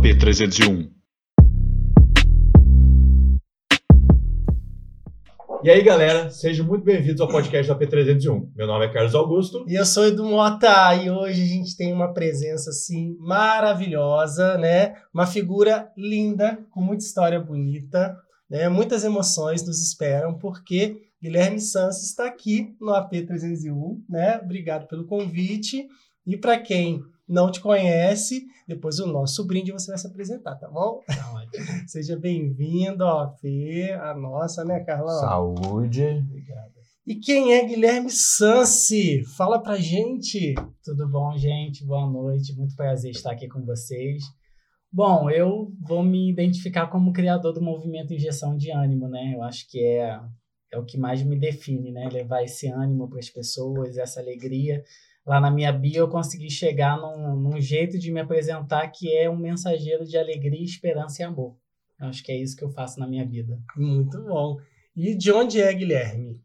AP301. E aí, galera, sejam muito bem-vindos ao podcast do AP301. Meu nome é Carlos Augusto. E eu sou Edu Mota, e hoje a gente tem uma presença, assim, maravilhosa, né? Uma figura linda, com muita história bonita, né? Muitas emoções nos esperam, porque Guilherme Santos está aqui no AP301, né? Obrigado pelo convite. E para quem não te conhece, depois o nosso brinde você vai se apresentar, tá bom? Tá ótimo. Seja bem-vindo ao AP, a nossa, né, Carlão? Saúde. Obrigado. E quem é Guilherme Sansi? Fala pra gente. Tudo bom, gente? Boa noite. Muito prazer estar aqui com vocês. Bom, eu vou me identificar como criador do movimento Injeção de Ânimo, né? Eu acho que é, é o que mais me define, né? Levar esse ânimo para as pessoas, essa alegria lá na minha bio eu consegui chegar num, num, jeito de me apresentar que é um mensageiro de alegria, esperança e amor. Eu acho que é isso que eu faço na minha vida. Muito bom. E de onde é Guilherme?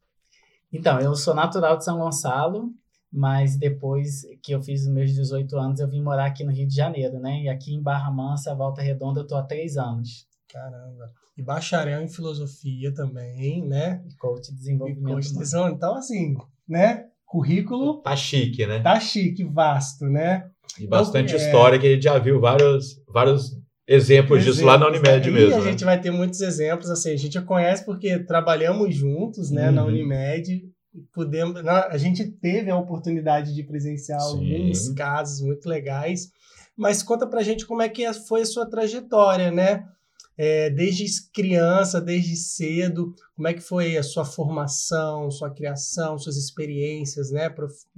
Então, eu sou natural de São Gonçalo, mas depois que eu fiz os meus 18 anos, eu vim morar aqui no Rio de Janeiro, né? E aqui em Barra Mansa, Volta Redonda, eu tô há três anos. Caramba. E bacharel em filosofia também, né? E coach de desenvolvimento. E coach de desenvolvimento. Então, assim, né? Currículo. Tá chique, né? Tá chique, vasto, né? E bastante então, história que a gente já viu vários, vários exemplos, exemplos disso lá na Unimed né? mesmo. E a né? gente vai ter muitos exemplos, assim, a gente já conhece porque trabalhamos juntos, né, uhum. na Unimed. Podemos, a gente teve a oportunidade de presenciar Sim. alguns casos muito legais, mas conta pra gente como é que foi a sua trajetória, né? É, desde criança, desde cedo, como é que foi a sua formação, sua criação, suas experiências, né?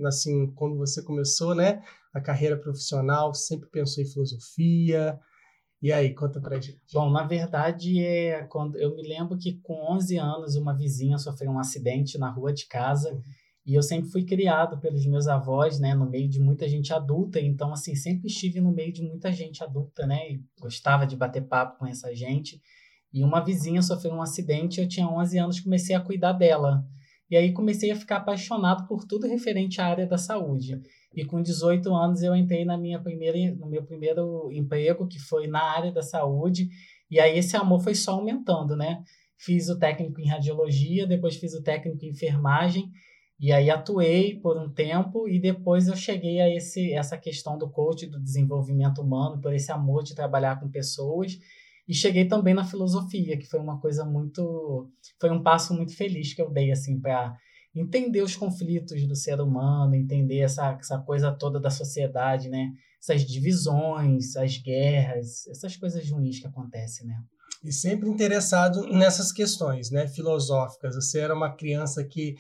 Assim, quando você começou, né? A carreira profissional, sempre pensou em filosofia. E aí, conta pra gente. Bom, na verdade, é quando eu me lembro que com 11 anos uma vizinha sofreu um acidente na rua de casa. Uhum e eu sempre fui criado pelos meus avós, né, no meio de muita gente adulta, então assim, sempre estive no meio de muita gente adulta, né, e gostava de bater papo com essa gente. E uma vizinha sofreu um acidente, eu tinha 11 anos, comecei a cuidar dela. E aí comecei a ficar apaixonado por tudo referente à área da saúde. E com 18 anos eu entrei na minha primeira, no meu primeiro emprego, que foi na área da saúde, e aí esse amor foi só aumentando, né? Fiz o técnico em radiologia, depois fiz o técnico em enfermagem, e aí atuei por um tempo e depois eu cheguei a esse, essa questão do coach, do desenvolvimento humano, por esse amor de trabalhar com pessoas. E cheguei também na filosofia, que foi uma coisa muito. Foi um passo muito feliz que eu dei, assim, para entender os conflitos do ser humano, entender essa, essa coisa toda da sociedade, né? Essas divisões, as guerras, essas coisas ruins que acontecem, né? E sempre interessado nessas questões, né? Filosóficas. Você era uma criança que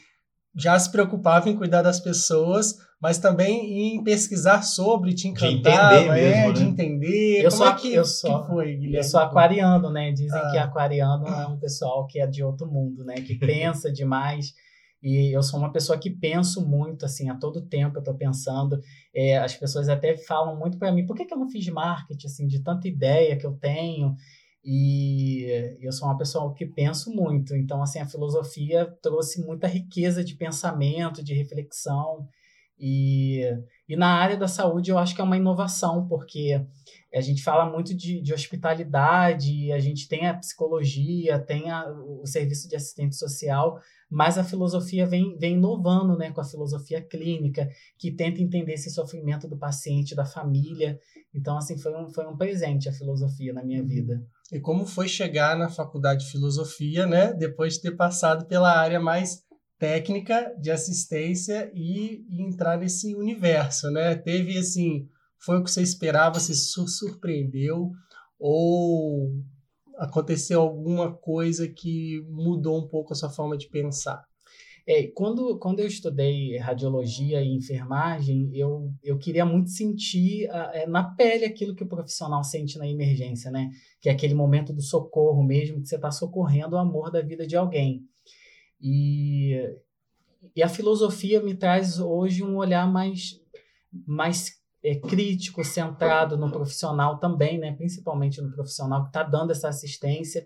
já se preocupava em cuidar das pessoas, mas também em pesquisar sobre, te encantar, de entender, é, mesmo, né? de entender. Eu Como sou, é que, eu sou, que foi, Guilherme? Eu sou aquariano, né? Dizem ah. que aquariano é um pessoal que é de outro mundo, né? Que pensa demais. E eu sou uma pessoa que penso muito, assim, a todo tempo eu estou pensando. É, as pessoas até falam muito para mim, por que, que eu não fiz marketing, assim, de tanta ideia que eu tenho? E eu sou uma pessoa que penso muito, então assim a filosofia trouxe muita riqueza de pensamento, de reflexão e, e na área da saúde eu acho que é uma inovação porque a gente fala muito de, de hospitalidade, a gente tem a psicologia, tem a, o serviço de assistente social, mas a filosofia vem, vem inovando né, com a filosofia clínica, que tenta entender esse sofrimento do paciente, da família. Então, assim, foi um, foi um presente a filosofia na minha vida. E como foi chegar na faculdade de filosofia, né? Depois de ter passado pela área mais técnica de assistência e, e entrar nesse universo, né? Teve assim, foi o que você esperava, se surpreendeu ou aconteceu alguma coisa que mudou um pouco a sua forma de pensar? É, quando, quando eu estudei radiologia e enfermagem, eu, eu queria muito sentir é, na pele aquilo que o profissional sente na emergência, né? Que é aquele momento do socorro mesmo, que você está socorrendo o amor da vida de alguém. E, e a filosofia me traz hoje um olhar mais, mais é, crítico, centrado no profissional também, né? Principalmente no profissional que está dando essa assistência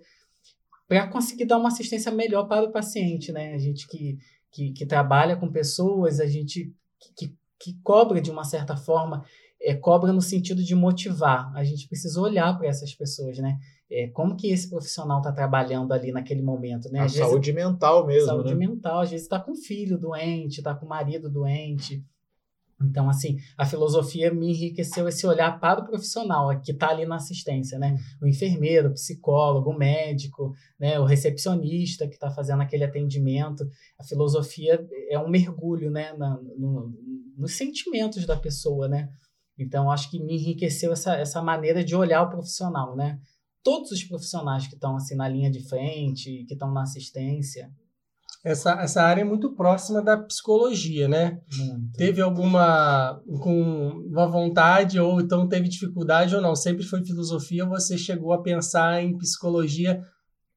para conseguir dar uma assistência melhor para o paciente, né? A gente que, que, que trabalha com pessoas, a gente que, que cobra de uma certa forma é, cobra no sentido de motivar. A gente precisa olhar para essas pessoas, né? É, como que esse profissional está trabalhando ali naquele momento, né? A às saúde vezes, mental mesmo, Saúde né? mental. Às vezes está com filho doente, está com marido doente. Então, assim, a filosofia me enriqueceu esse olhar para o profissional que está ali na assistência, né? O enfermeiro, o psicólogo, o médico, né? o recepcionista que está fazendo aquele atendimento. A filosofia é um mergulho, né? Na, no, nos sentimentos da pessoa, né? Então, acho que me enriqueceu essa, essa maneira de olhar o profissional, né? Todos os profissionais que estão assim na linha de frente, que estão na assistência, essa, essa área é muito próxima da psicologia, né? Muito. Teve alguma com uma vontade ou então teve dificuldade ou não? Sempre foi filosofia, você chegou a pensar em psicologia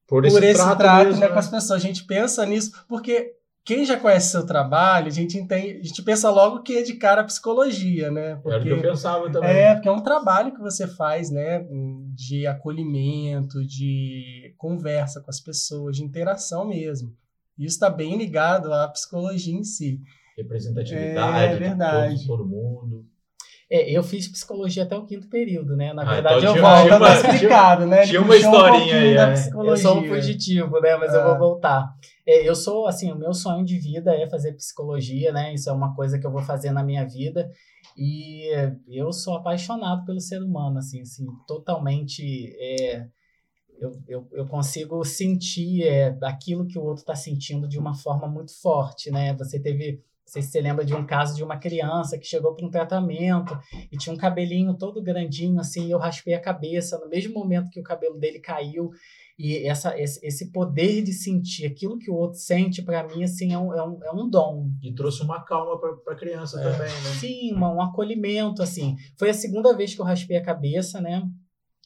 por esse, por esse trato, trato mesmo, né, né? com as pessoas. A gente pensa nisso porque quem já conhece seu trabalho, a gente entende, a gente pensa logo que é de cara a psicologia, né? Era o Porque que eu pensava também. é, porque é um trabalho que você faz, né, de acolhimento, de conversa com as pessoas, de interação mesmo. Isso está bem ligado à psicologia em si. Representatividade, É verdade. de todo, todo mundo. É, eu fiz psicologia até o quinto período, né? Na Ah, verdade, então eu tinha- volto. tinha uma- tá explicado, né? Tinha uma um historinha pouquinho aí, é. Eu sou um fugitivo, né? Mas eu É. vou voltar. É, eu sou, assim, o meu sonho de vida é fazer psicologia, né? Isso é uma coisa que eu vou fazer na minha vida. E eu sou apaixonado pelo ser humano, assim, assim totalmente. É, eu, eu, eu consigo sentir é, aquilo que o outro está sentindo de uma forma muito forte, né? Você teve. Não sei se você lembra de um caso de uma criança que chegou para um tratamento e tinha um cabelinho todo grandinho, assim, e eu raspei a cabeça no mesmo momento que o cabelo dele caiu. E essa, esse, esse poder de sentir aquilo que o outro sente, para mim, assim, é um, é, um, é um dom. E trouxe uma calma para a criança É. também, né? Sim, uma, um acolhimento, assim. Foi a segunda vez que eu raspei a cabeça, né?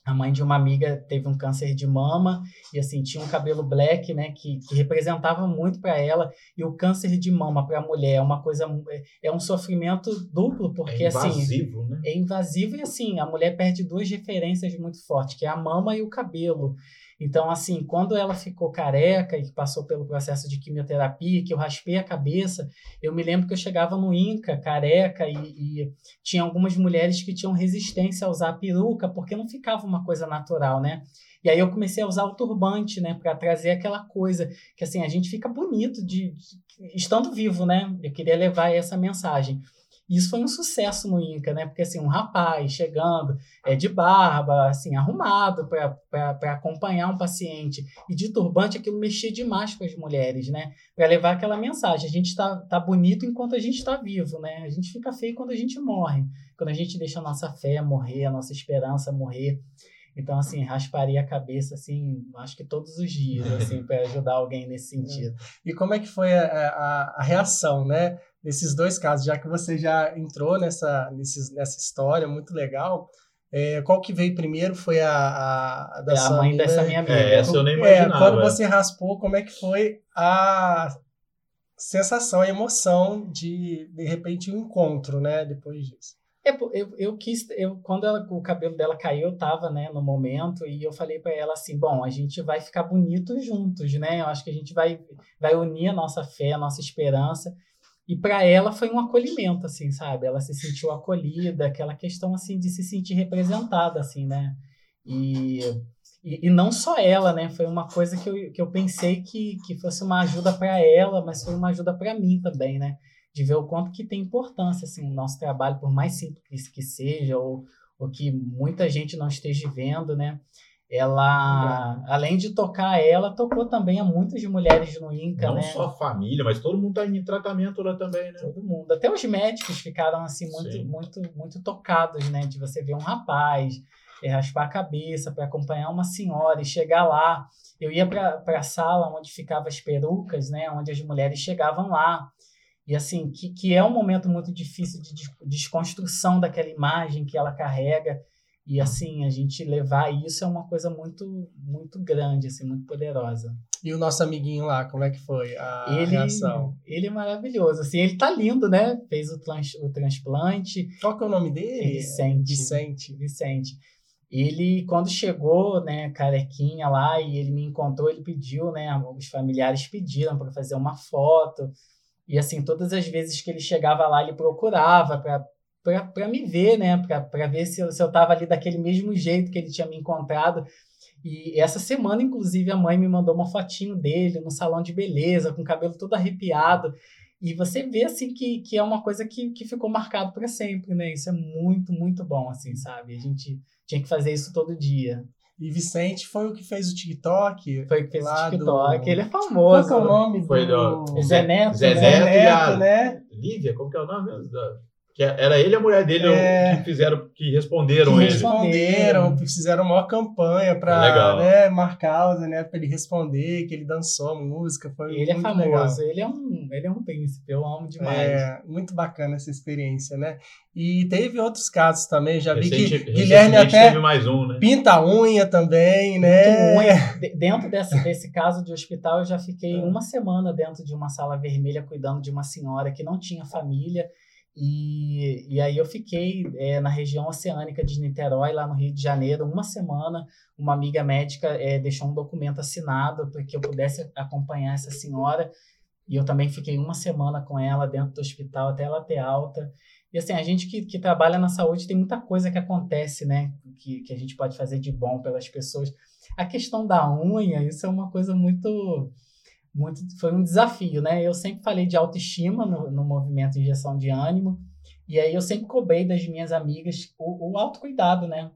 A mãe de uma amiga teve um câncer de mama e assim tinha um cabelo black, né, que, que representava muito para ela. E o câncer de mama para a mulher é uma coisa é, é um sofrimento duplo porque é assim invasivo, né? é invasivo e assim a mulher perde duas referências muito fortes, que é a mama e o cabelo. Então, assim, quando ela ficou careca e passou pelo processo de quimioterapia, que eu raspei a cabeça, eu me lembro que eu chegava no Inca, careca, e, e tinha algumas mulheres que tinham resistência a usar a peruca, porque não ficava uma coisa natural, né? E aí eu comecei a usar o turbante, né, para trazer aquela coisa que assim a gente fica bonito de, de estando vivo, né? Eu queria levar essa mensagem. E isso foi um sucesso no Inca, né? Porque assim, um rapaz chegando é, de barba, assim, arrumado para acompanhar um paciente e de turbante, aquilo mexia demais com as mulheres, né? Para levar aquela mensagem. A gente está tá bonito enquanto a gente está vivo, né? A gente fica feio quando a gente morre. Quando a gente deixa a nossa fé morrer, a nossa esperança morrer. Então, assim, rasparia a cabeça, assim, acho que todos os dias, assim, para ajudar alguém nesse sentido. E como é que foi a, a, a reação, né? Nesses dois casos, já que você já entrou nessa, nesses, nessa história muito legal, é, qual que veio primeiro foi a, a, a da É sua a mãe amiga? dessa minha amiga. É, essa eu nem É, imaginava. quando você raspou, como é que foi a sensação, a emoção de, de repente, um encontro, né? Depois disso. É, eu, eu quis, eu, quando ela, o cabelo dela caiu, eu tava, né, no momento, e eu falei para ela assim, bom, a gente vai ficar bonito juntos, né, eu acho que a gente vai, vai unir a nossa fé, a nossa esperança, e para ela foi um acolhimento, assim, sabe, ela se sentiu acolhida, aquela questão, assim, de se sentir representada, assim, né, e, e, e não só ela, né, foi uma coisa que eu, que eu pensei que, que fosse uma ajuda para ela, mas foi uma ajuda para mim também, né, de ver o quanto que tem importância assim o nosso trabalho por mais simples que seja ou, ou que muita gente não esteja vendo né ela além de tocar ela tocou também a muitas mulheres no Inca Não né? só a família, mas todo mundo tá em tratamento lá também, né? todo mundo. Até os médicos ficaram assim muito Sim. muito muito tocados né? De você ver um rapaz é, raspar a cabeça para acompanhar uma senhora e chegar lá. Eu ia para a sala onde ficavam as perucas né? Onde as mulheres chegavam lá. E assim, que, que é um momento muito difícil de des- desconstrução daquela imagem que ela carrega. E assim, a gente levar isso é uma coisa muito muito grande, assim, muito poderosa. E o nosso amiguinho lá, como é que foi a ele, reação? ele é maravilhoso, assim, ele tá lindo, né? Fez o, trans, o transplante, Qual que é o nome dele? Vicente. Vicente. Vicente. Ele, quando chegou, né, carequinha lá, e ele me encontrou, ele pediu, né, os familiares pediram para fazer uma foto. E assim, todas as vezes que ele chegava lá, ele procurava para para me ver, né? Para ver se eu, se eu tava ali daquele mesmo jeito que ele tinha me encontrado. E essa semana, inclusive, a mãe me mandou uma fotinho dele no salão de beleza, com o cabelo todo arrepiado. E você vê, assim, que, que é uma coisa que, que ficou marcado para sempre, né? Isso é muito, muito bom, assim, sabe? A gente tinha que fazer isso todo dia. E Vicente foi o que fez o TikTok. Foi o que fez o TikTok. Do... Ele é famoso. Qual é o nome foi do... do... Zé Neto. Zé, Zé Neto, Neto, a... né? Lívia, como que é o nome? Que era ele e a mulher dele é... que fizeram, que responderam que ele. Responderam, fizeram uma maior campanha para né, marcar Neto para ele responder, que ele dançou a música. Foi ele é muito é famoso, legal. ele é um, ele é um príncipe, eu amo demais. É, muito bacana essa experiência, né? E teve outros casos também, já Recente, vi que Guilherme até teve mais um, né? pinta unha também, né? Unha. Dentro desse, desse caso de hospital, eu já fiquei é. uma semana dentro de uma sala vermelha cuidando de uma senhora que não tinha família e, e aí eu fiquei é, na região oceânica de Niterói, lá no Rio de Janeiro, uma semana. Uma amiga médica é, deixou um documento assinado para que eu pudesse acompanhar essa senhora. E eu também fiquei uma semana com ela dentro do hospital até ela ter alta. E assim, a gente que, que trabalha na saúde tem muita coisa que acontece, né? Que, que a gente pode fazer de bom pelas pessoas. A questão da unha, isso é uma coisa muito muito foi um desafio, né? Eu sempre falei de autoestima no, no movimento Injeção de Ânimo, e aí eu sempre cobrei das minhas amigas o, o autocuidado, né?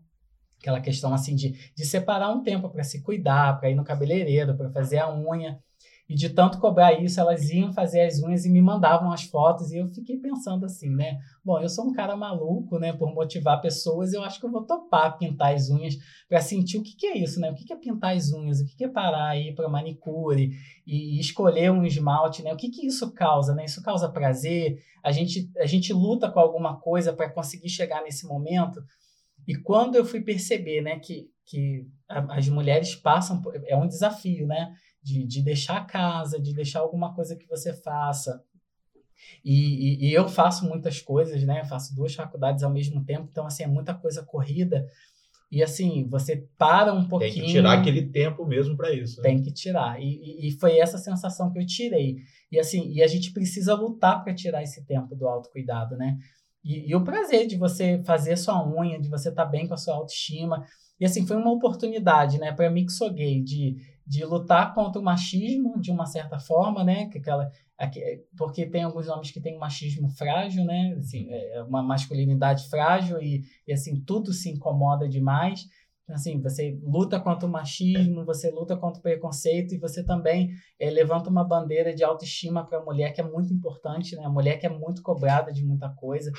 Aquela questão assim de, de separar um tempo para se cuidar, para ir no cabeleireiro, para fazer a unha. E de tanto cobrar isso, elas iam fazer as unhas e me mandavam as fotos. E eu fiquei pensando assim, né? Bom, eu sou um cara maluco, né? Por motivar pessoas, eu acho que eu vou topar pintar as unhas para sentir o que, que é isso, né? O que, que é pintar as unhas? O que, que é parar aí para manicure e, e, escolher um esmalte, né? O que, que isso causa, né? Isso causa prazer? A gente, a gente luta com alguma coisa para conseguir chegar nesse momento. E quando eu fui perceber, né, que, que as mulheres passam, é um desafio, né? De, de deixar a casa, de deixar alguma coisa que você faça. E, e, e, eu faço muitas coisas, né? faço duas faculdades ao mesmo tempo, então, assim, é muita coisa corrida. E, assim, você para um pouquinho... Tem que tirar aquele tempo mesmo para isso. Né? Tem que tirar. E, e, foi essa sensação que eu tirei. E, assim, e a gente precisa lutar para tirar esse tempo do autocuidado, né? E, e o prazer de você fazer sua unha, de você estar tá bem com a sua autoestima. E, assim, foi uma oportunidade, né? Para mim que sou gay, de de lutar contra o machismo de uma certa forma, né? Que aquela, porque tem alguns homens que têm um machismo frágil, né? Assim, é, é uma masculinidade frágil e, e assim tudo se incomoda demais. Assim, você luta contra o machismo, você luta contra o preconceito e você também é, levanta uma bandeira de autoestima para a mulher que é muito importante, né? A mulher que é muito cobrada de muita coisa.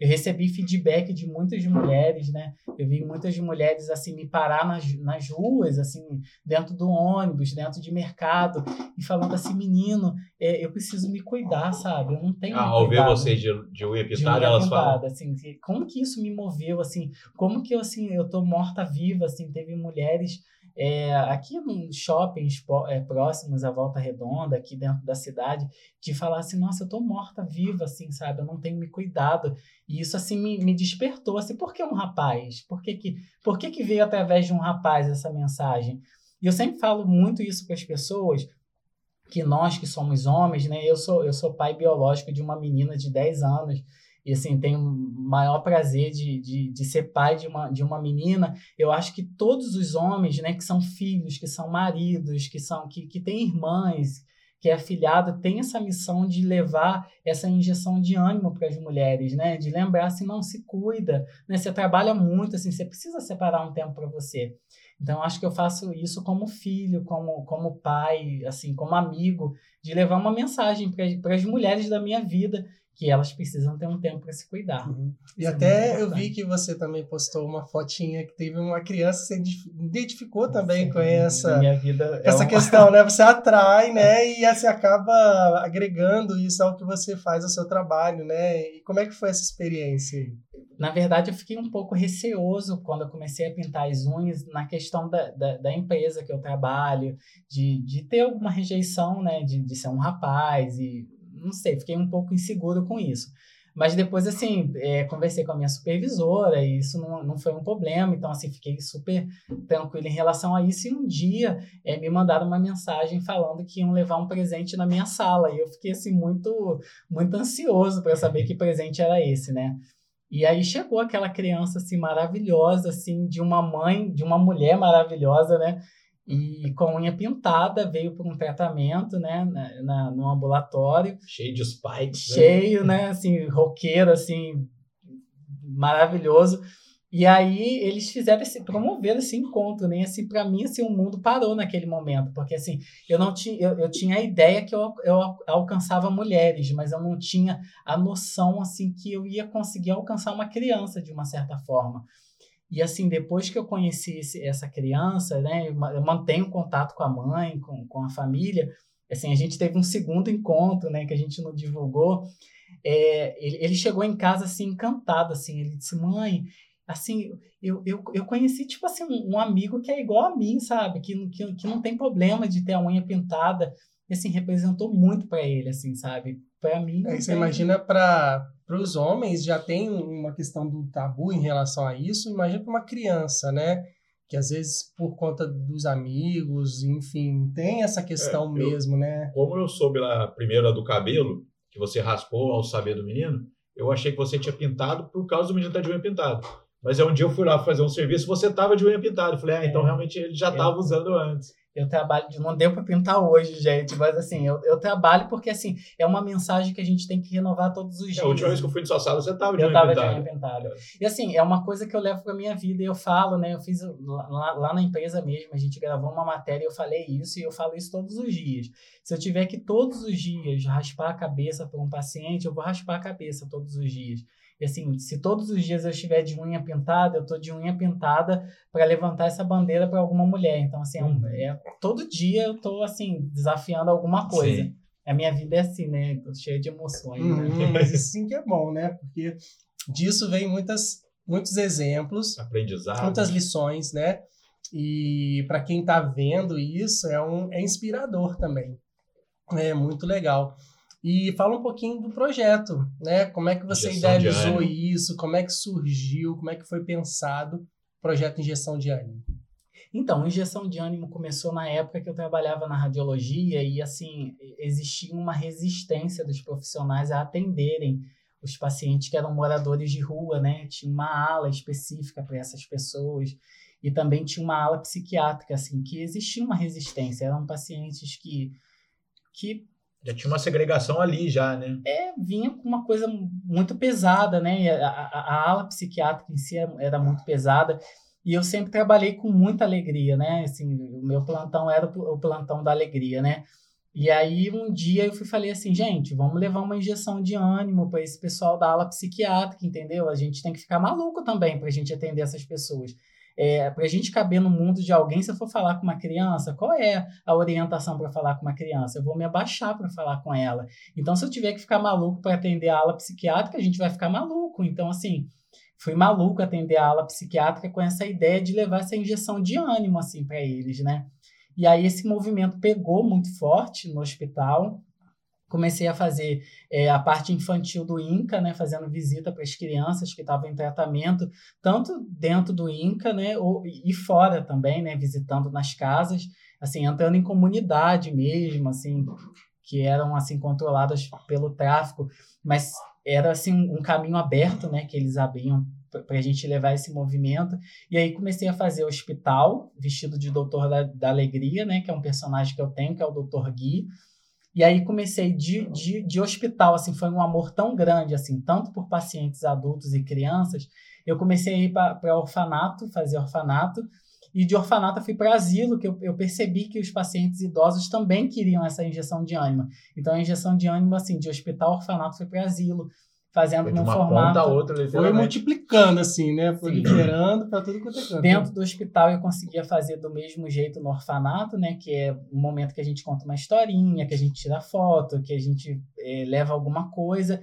Eu recebi feedback de muitas mulheres, né? Eu vi muitas mulheres assim me parar nas, nas ruas, assim, dentro do ônibus, dentro de mercado, e falando assim, menino, é, eu preciso me cuidar, sabe? Eu não tenho. Ah, ao ver vocês de, de unha pintada, elas falam. Assim, como que isso me moveu, assim? Como que eu assim, eu tô morta viva, assim? Teve mulheres é, aqui nos shoppings é, próximos à Volta Redonda, aqui dentro da cidade, de falar assim, nossa, eu tô morta viva, assim, sabe? Eu não tenho me cuidado. E isso, assim, me, me despertou, assim, por que um rapaz? Por que que, por que que veio através de um rapaz essa mensagem? E eu sempre falo muito isso para as pessoas, que nós que somos homens, né? Eu sou, eu sou pai biológico de uma menina de 10 anos, e assim, tenho o maior prazer de, de, de ser pai de uma, de uma menina. Eu acho que todos os homens, né, que são filhos, que são maridos, que são que, que têm irmãs, que é afilhado, tem essa missão de levar essa injeção de ânimo para as mulheres, né? De lembrar assim, não se cuida, né? Você trabalha muito, assim, você precisa separar um tempo para você. Então, acho que eu faço isso como filho, como, como pai, assim, como amigo, de levar uma mensagem para as mulheres da minha vida que elas precisam ter um tempo para se cuidar. Uhum. E Isso é até é eu vi que você também postou uma fotinha que teve uma criança que se identificou também Sim, com essa, é essa uma... questão, né? Você atrai, né? E você acaba agregando isso ao que você faz ao seu trabalho, né? E como é que foi essa experiência? Na verdade, eu fiquei um pouco receoso quando eu comecei a pintar as unhas na questão da, da, da empresa que eu trabalho, de, de ter alguma rejeição, né? De, de ser um rapaz e não sei, fiquei um pouco inseguro com isso. Mas depois, assim, é, conversei com a minha supervisora e isso não, não foi um problema. Então, assim, fiquei super tranquilo em relação a isso. E um dia é, me mandaram uma mensagem falando que iam levar um presente na minha sala. E eu fiquei, assim, muito, muito ansioso para saber que presente era esse, né? E aí chegou aquela criança assim maravilhosa, assim, de uma mãe, de uma mulher maravilhosa, né? E com unha pintada, veio para um tratamento, né, na, na, no ambulatório. Cheio de spikes. Né? Cheio, né, né assim, roqueiro, assim, maravilhoso. E aí eles fizeram esse, promover esse encontro, né? Assim, para mim, assim, o mundo parou naquele momento, porque assim, eu não tinha, eu, eu tinha a ideia que eu, eu alcançava mulheres, mas eu não tinha a noção assim que eu ia conseguir alcançar uma criança de uma certa forma. E assim, depois que eu conheci esse, essa criança, né, eu mantenho contato com a mãe, com, com a família. Assim, a gente teve um segundo encontro, né, que a gente não divulgou. É, ele, ele chegou em casa assim encantado, assim, ele disse: "Mãe, assim, eu, eu, eu conheci, tipo assim, um, um, amigo que é igual a mim, sabe? Que, que, que não tem problema de ter a unha pintada. E, assim, representou muito para ele, assim, sabe? Para mim. É, você tem... imagina para os homens já tem uma questão do tabu em relação a isso. Imagina para uma criança, né? Que às vezes, por conta dos amigos, enfim, tem essa questão é, eu, mesmo, né? Como eu soube lá, primeiro a do cabelo, que você raspou ao saber do menino, eu achei que você tinha pintado por causa do menino estar de unha pintado. Mas é um dia eu fui lá fazer um serviço, você tava de unha pintada. Eu falei, ah, então é. realmente ele já estava usando antes. Eu trabalho, não deu para pintar hoje, gente, mas assim, eu, eu trabalho porque assim, é uma mensagem que a gente tem que renovar todos os dias. É, a última vez que eu fui na sua sala, você estava de eu estava de unha pintada. É. E assim, é uma coisa que eu levo para minha vida e eu falo, né? Eu fiz lá, lá na empresa mesmo, a gente gravou uma matéria e eu falei isso e eu falo isso todos os dias. Se eu tiver que todos os dias raspar a cabeça para um paciente, eu vou raspar a cabeça todos os dias. E assim, se todos os dias eu estiver de unha pintada, eu tô de unha pintada para levantar essa bandeira para alguma mulher. Então, assim, é, um, é, todo dia eu tô assim, desafiando alguma coisa. Sim. A minha vida é assim, né? Tô cheia de emoções. Né? Uhum, né? Mas isso sim que é bom, né? Porque disso vem muitas, muitos exemplos, aprendizado, muitas lições, né? E para quem está vendo isso, é, um, é inspirador também. É muito legal. E fala um pouquinho do projeto, né? Como é que você injeção idealizou isso? Como é que surgiu? Como é que foi pensado o projeto Injeção de Ânimo? Então, injeção de ânimo começou na época que eu trabalhava na radiologia e, assim, existia uma resistência dos profissionais a atenderem os pacientes que eram moradores de rua, né? Tinha uma ala específica para essas pessoas e também tinha uma ala psiquiátrica, assim, que existia uma resistência. Eram pacientes que, que já tinha uma segregação ali já, né? É, vinha com uma coisa muito pesada, né? A, a, a, ala psiquiátrica em si era muito pesada. E eu sempre trabalhei com muita alegria, né? Assim, o meu plantão era o plantão da alegria, né? E aí um dia eu fui falei assim, gente, vamos levar uma injeção de ânimo para esse pessoal da ala psiquiátrica, entendeu? A gente tem que ficar maluco também para a gente atender essas pessoas. É, para a gente caber no mundo de alguém, se eu for falar com uma criança, qual é a orientação para falar com uma criança? Eu vou me abaixar para falar com ela. Então, se eu tiver que ficar maluco para atender a ala psiquiátrica, a gente vai ficar maluco. Então, assim, fui maluco atender a ala psiquiátrica com essa ideia de levar essa injeção de ânimo assim para eles, né? E aí esse movimento pegou muito forte no hospital comecei a fazer é, a parte infantil do INCA, né, fazendo visita para as crianças que estavam em tratamento, tanto dentro do INCA, né, ou, e fora também, né, visitando nas casas, assim, entrando em comunidade mesmo, assim, que eram assim controladas pelo tráfico, mas era assim um caminho aberto, né, que eles abriam para a gente levar esse movimento. E aí comecei a fazer hospital, vestido de doutor da, da alegria, né, que é um personagem que eu tenho, que é o doutor Gui. E aí comecei de, de, de hospital, assim, foi um amor tão grande, assim, tanto por pacientes adultos e crianças. Eu comecei a ir para orfanato, fazer orfanato, e de orfanato eu fui para asilo, que eu, eu, percebi que os pacientes idosos também queriam essa injeção de ânimo. Então, a injeção de ânimo, assim, de hospital, orfanato, foi para asilo fazendo no formato. Outra, foi multiplicando, assim, né? Foi liberando para tudo quanto é canto. Dentro do hospital eu conseguia fazer do mesmo jeito no orfanato, né? Que é um momento que a gente conta uma historinha, que a gente tira foto, que a gente é, leva alguma coisa.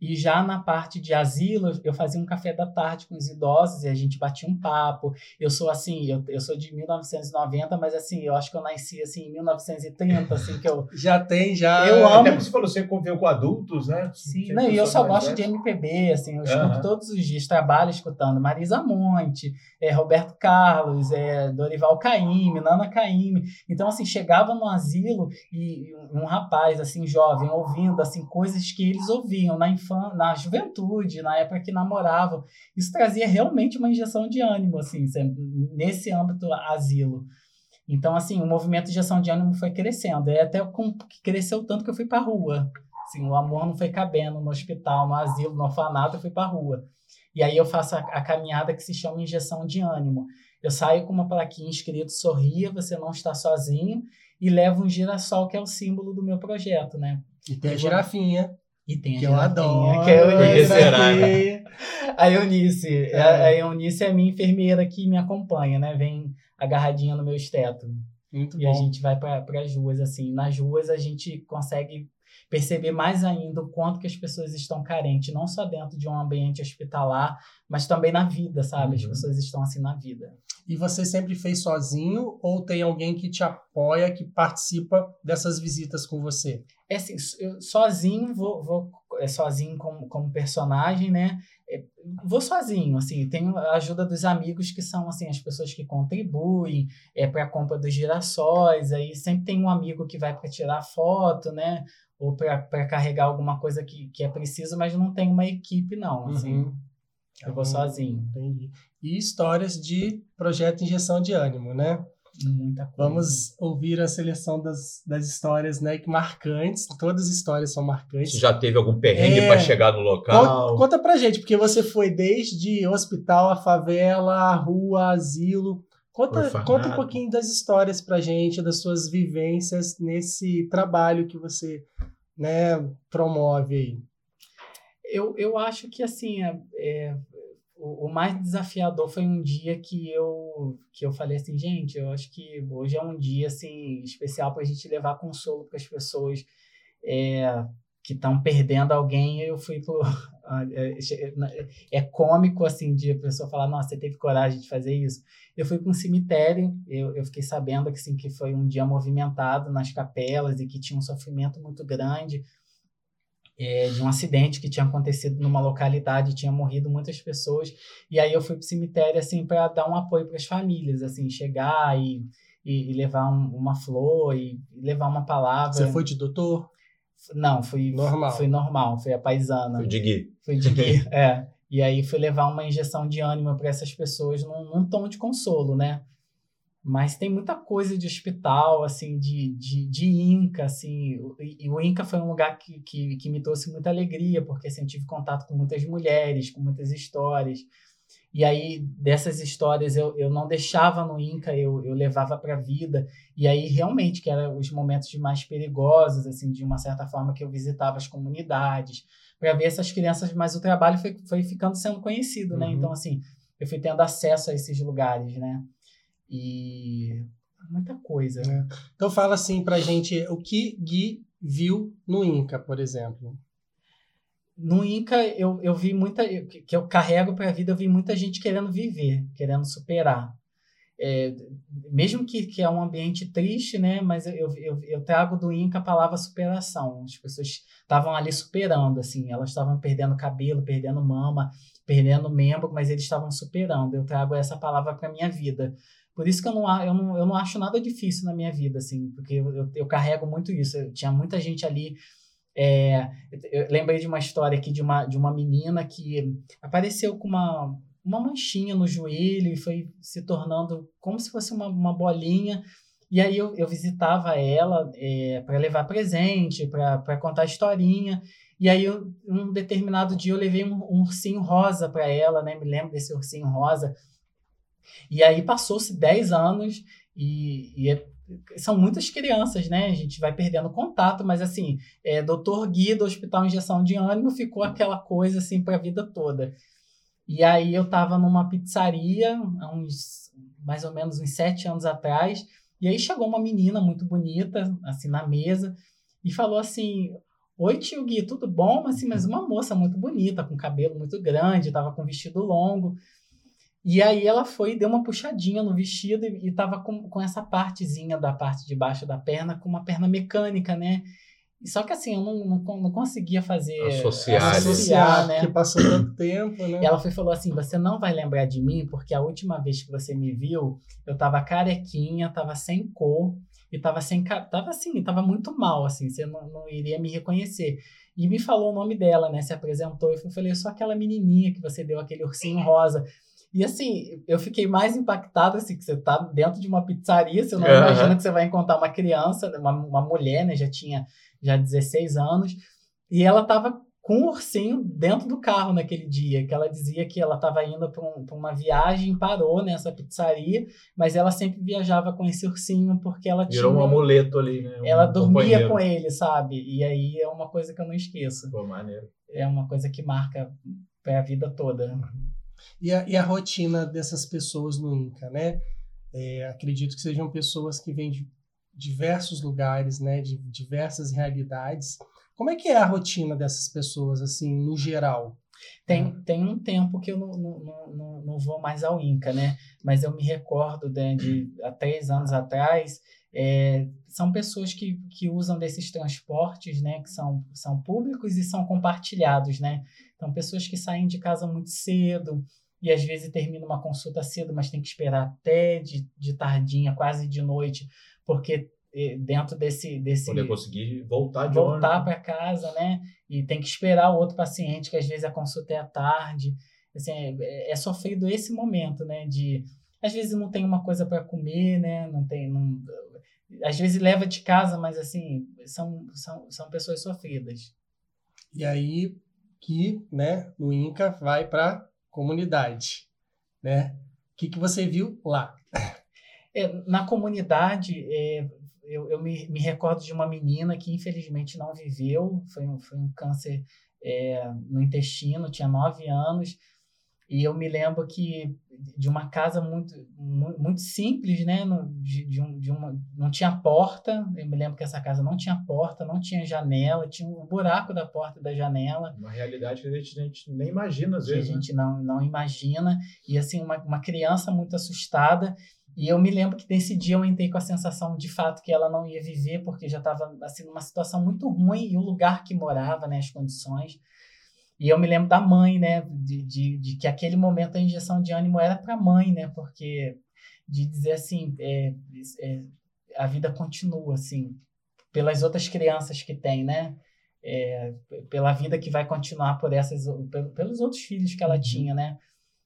E já na parte de asilo, eu fazia um café da tarde com os idosos e a gente batia um papo. Eu sou assim, eu, eu sou de 1990, mas assim, eu acho que eu nasci assim em 1930, assim que eu já tem já. Eu amo. Até você falou você conviveu com adultos, né? Sim, não, e eu só gosto de MPB, assim, eu escuto uhum. todos os dias, trabalho escutando Marisa Monte, é, Roberto Carlos, é, Dorival Caymmi, Nana Caymmi. Então assim, chegava no asilo e um rapaz assim jovem ouvindo assim coisas que eles ouviam na infância infância, na juventude, na época que namoravam. Isso trazia realmente uma injeção de ânimo, assim, nesse âmbito asilo. Então, assim, o movimento de injeção de ânimo foi crescendo. E até cresceu tanto que eu fui para a rua. Assim, o amor não foi cabendo no hospital, no asilo, no orfanato, eu fui para a rua. E aí eu faço a, a, caminhada que se chama injeção de ânimo. Eu saio com uma plaquinha escrito sorria, você não está sozinho, e levo um girassol que é o símbolo do meu projeto, né? E tem a girafinha. E tem a que eu adoro. que é a Eunice. será? A Eunice, é. a Eunice é a minha enfermeira que me acompanha, né? Vem agarradinha no meu esteto. Muito e bom. a gente vai para as ruas, assim. Nas ruas a gente consegue perceber mais ainda o quanto que as pessoas estão carentes, não só dentro de um ambiente hospitalar, mas também na vida, sabe? As Uhum. pessoas estão assim na vida. E você sempre fez sozinho ou tem alguém que te apoia, que participa dessas visitas com você? É assim, eu sozinho vou, vou é, sozinho como, como personagem, né? É, vou sozinho, assim, tenho a ajuda dos amigos que são assim as pessoas que contribuem é para a compra dos girassóis, aí sempre tem um amigo que vai para tirar foto, né? Ou para carregar alguma coisa que, que é preciso, mas não tem uma equipe não, assim. Uhum. Eu vou sozinho. Entendi. E histórias de projeto Injeção de Ânimo, né? Muita coisa. Vamos ouvir a seleção das, das histórias, né? Que marcantes. Todas as histórias são marcantes. Você já teve algum perrengue É. para chegar no local? Conta, conta pra gente, porque você foi desde hospital, a favela, a rua, asilo. Conta, conta um pouquinho das histórias pra gente, das suas vivências nesse trabalho que você né, promove aí. Eu, eu acho que assim é, é, o, mais desafiador foi um dia que eu que eu falei assim, gente, eu acho que hoje é um dia assim especial para a gente levar consolo para as pessoas é, que estão perdendo alguém. Eu fui pro é, é cômico assim de a pessoa falar, nossa, você teve coragem de fazer isso. Eu fui para um cemitério, eu, eu fiquei sabendo que assim que foi um dia movimentado nas capelas e que tinha um sofrimento muito grande é, de um acidente que tinha acontecido numa localidade, tinha morrido muitas pessoas. E aí eu fui para o cemitério assim para dar um apoio para as famílias, assim, chegar e, e, e levar um, uma flor e, e, levar uma palavra. Você foi de doutor? Não, fui normal. Foi normal, foi a paisana. Foi de Gui. Foi de Gui, é. E aí fui levar uma injeção de ânimo para essas pessoas num, num tom de consolo, né? Mas tem muita coisa de hospital, assim, de, de, de Inca, assim, e, e o Inca foi um lugar que, que, que, me trouxe muita alegria, porque assim, eu tive contato com muitas mulheres, com muitas histórias, e aí dessas histórias eu, eu não deixava no Inca, eu, eu levava para a vida, e aí realmente que eram os momentos mais perigosos, assim, de uma certa forma que eu visitava as comunidades, para ver essas crianças, mas o trabalho foi, foi ficando sendo conhecido, né, Uhum. então assim, eu fui tendo acesso a esses lugares, né, e muita coisa. É. Então fala assim pra gente o que Gui viu no Inca, por exemplo. No Inca eu, eu vi muita que eu carrego para a vida, eu vi muita gente querendo viver, querendo superar. É, mesmo que, que é um ambiente triste, né? Mas eu, eu, eu trago do Inca a palavra superação. As pessoas estavam ali superando, assim, elas estavam perdendo cabelo, perdendo mama, perdendo membro, mas eles estavam superando. Eu trago essa palavra para minha vida. Por isso que eu não, eu, não, eu não acho nada difícil na minha vida, assim, porque eu, eu, eu carrego muito isso. Eu, tinha muita gente ali. É, eu lembrei de uma história aqui de uma, de uma menina que apareceu com uma, uma manchinha no joelho e foi se tornando como se fosse uma, uma bolinha. E aí eu, eu visitava ela é, para levar presente, para contar historinha. E aí, eu, um determinado dia, eu levei um, um ursinho rosa para ela, né? Me lembro desse ursinho rosa. E aí passou-se 10 anos e, e é, são muitas crianças, né? A gente vai perdendo contato, mas assim, é, doutor Gui do Hospital Injeção de Ânimo ficou aquela coisa assim para a vida toda. E aí eu estava numa pizzaria, há uns mais ou menos uns sete anos atrás, e aí chegou uma menina muito bonita, assim, na mesa, e falou assim: Oi, tio Gui, tudo bom? Assim, mas uma moça muito bonita, com cabelo muito grande, estava com vestido longo. E aí ela foi e deu uma puxadinha no vestido e, e tava com, com essa partezinha da parte de baixo da perna, com uma perna mecânica, né? Só que assim, eu não, não, não conseguia fazer. Associar, associar né? Porque passou tanto tempo, né? E ela foi falou assim: você não vai lembrar de mim, porque a última vez que você me viu, eu tava carequinha, tava sem cor, e tava sem tava assim, tava muito mal, assim, você não, não iria me reconhecer. E me falou o nome dela, né? Se apresentou. Eu falei, só aquela menininha que você deu aquele ursinho rosa. E assim, eu fiquei mais impactada assim, que você tá dentro de uma pizzaria, você não uhum. imagina que você vai encontrar uma criança, uma, uma mulher, né? Já tinha já 16 anos, e ela tava com um ursinho dentro do carro naquele dia, que ela dizia que ela estava indo para um, uma viagem, parou nessa pizzaria, mas ela sempre viajava com esse ursinho porque ela Virou tinha... um amuleto ali, né? Um ela dormia com ele, sabe? E aí é uma coisa que eu não esqueço. Pô, maneiro. É uma coisa que marca a vida toda. E a, e a rotina dessas pessoas no Inca, né? É, acredito que sejam pessoas que vêm de diversos lugares, né? De diversas realidades como é que é a rotina dessas pessoas, assim, no geral? Tem, tem um tempo que eu não, não, não, não vou mais ao Inca, né? Mas eu me recordo de, de há três anos atrás, é, são pessoas que, que usam desses transportes, né? Que são, são públicos e são compartilhados, né? Então, pessoas que saem de casa muito cedo e às vezes terminam uma consulta cedo, mas tem que esperar até de, de tardinha, quase de noite, porque dentro desse desse poder conseguir voltar de voltar para casa né? E tem que esperar o outro paciente que às vezes a consulta é à tarde. Assim é, é sofrido esse momento né? De às vezes não tem uma coisa para comer né? Não tem não, às vezes leva de casa mas assim são são, são pessoas sofridas. E aí que né no Inca vai para comunidade né? O que que você viu lá? É, na comunidade é, eu, eu me, me, recordo de uma menina que infelizmente não viveu, foi um, foi um câncer é, no intestino, tinha nove anos, e eu me lembro que de uma casa muito, muito simples, né? De, de, um, de uma, não tinha porta. Eu me lembro que essa casa não tinha porta, não tinha janela, tinha um buraco da porta da janela. Uma realidade que a gente, a gente nem imagina, às vezes. Que a né? gente né? não, não imagina. E assim, uma, uma criança muito assustada. E eu me lembro que nesse dia eu entrei com a sensação de fato que ela não ia viver, porque já estava assim, numa situação muito ruim e o lugar que morava, né, as condições. E eu me lembro da mãe, né, de, de, de que aquele momento a injeção de ânimo era para a mãe, né, porque de dizer assim, é, é, a vida continua, assim, pelas outras crianças que tem, né, é, pela vida que vai continuar por essas, pelos outros filhos que ela uhum. tinha, né,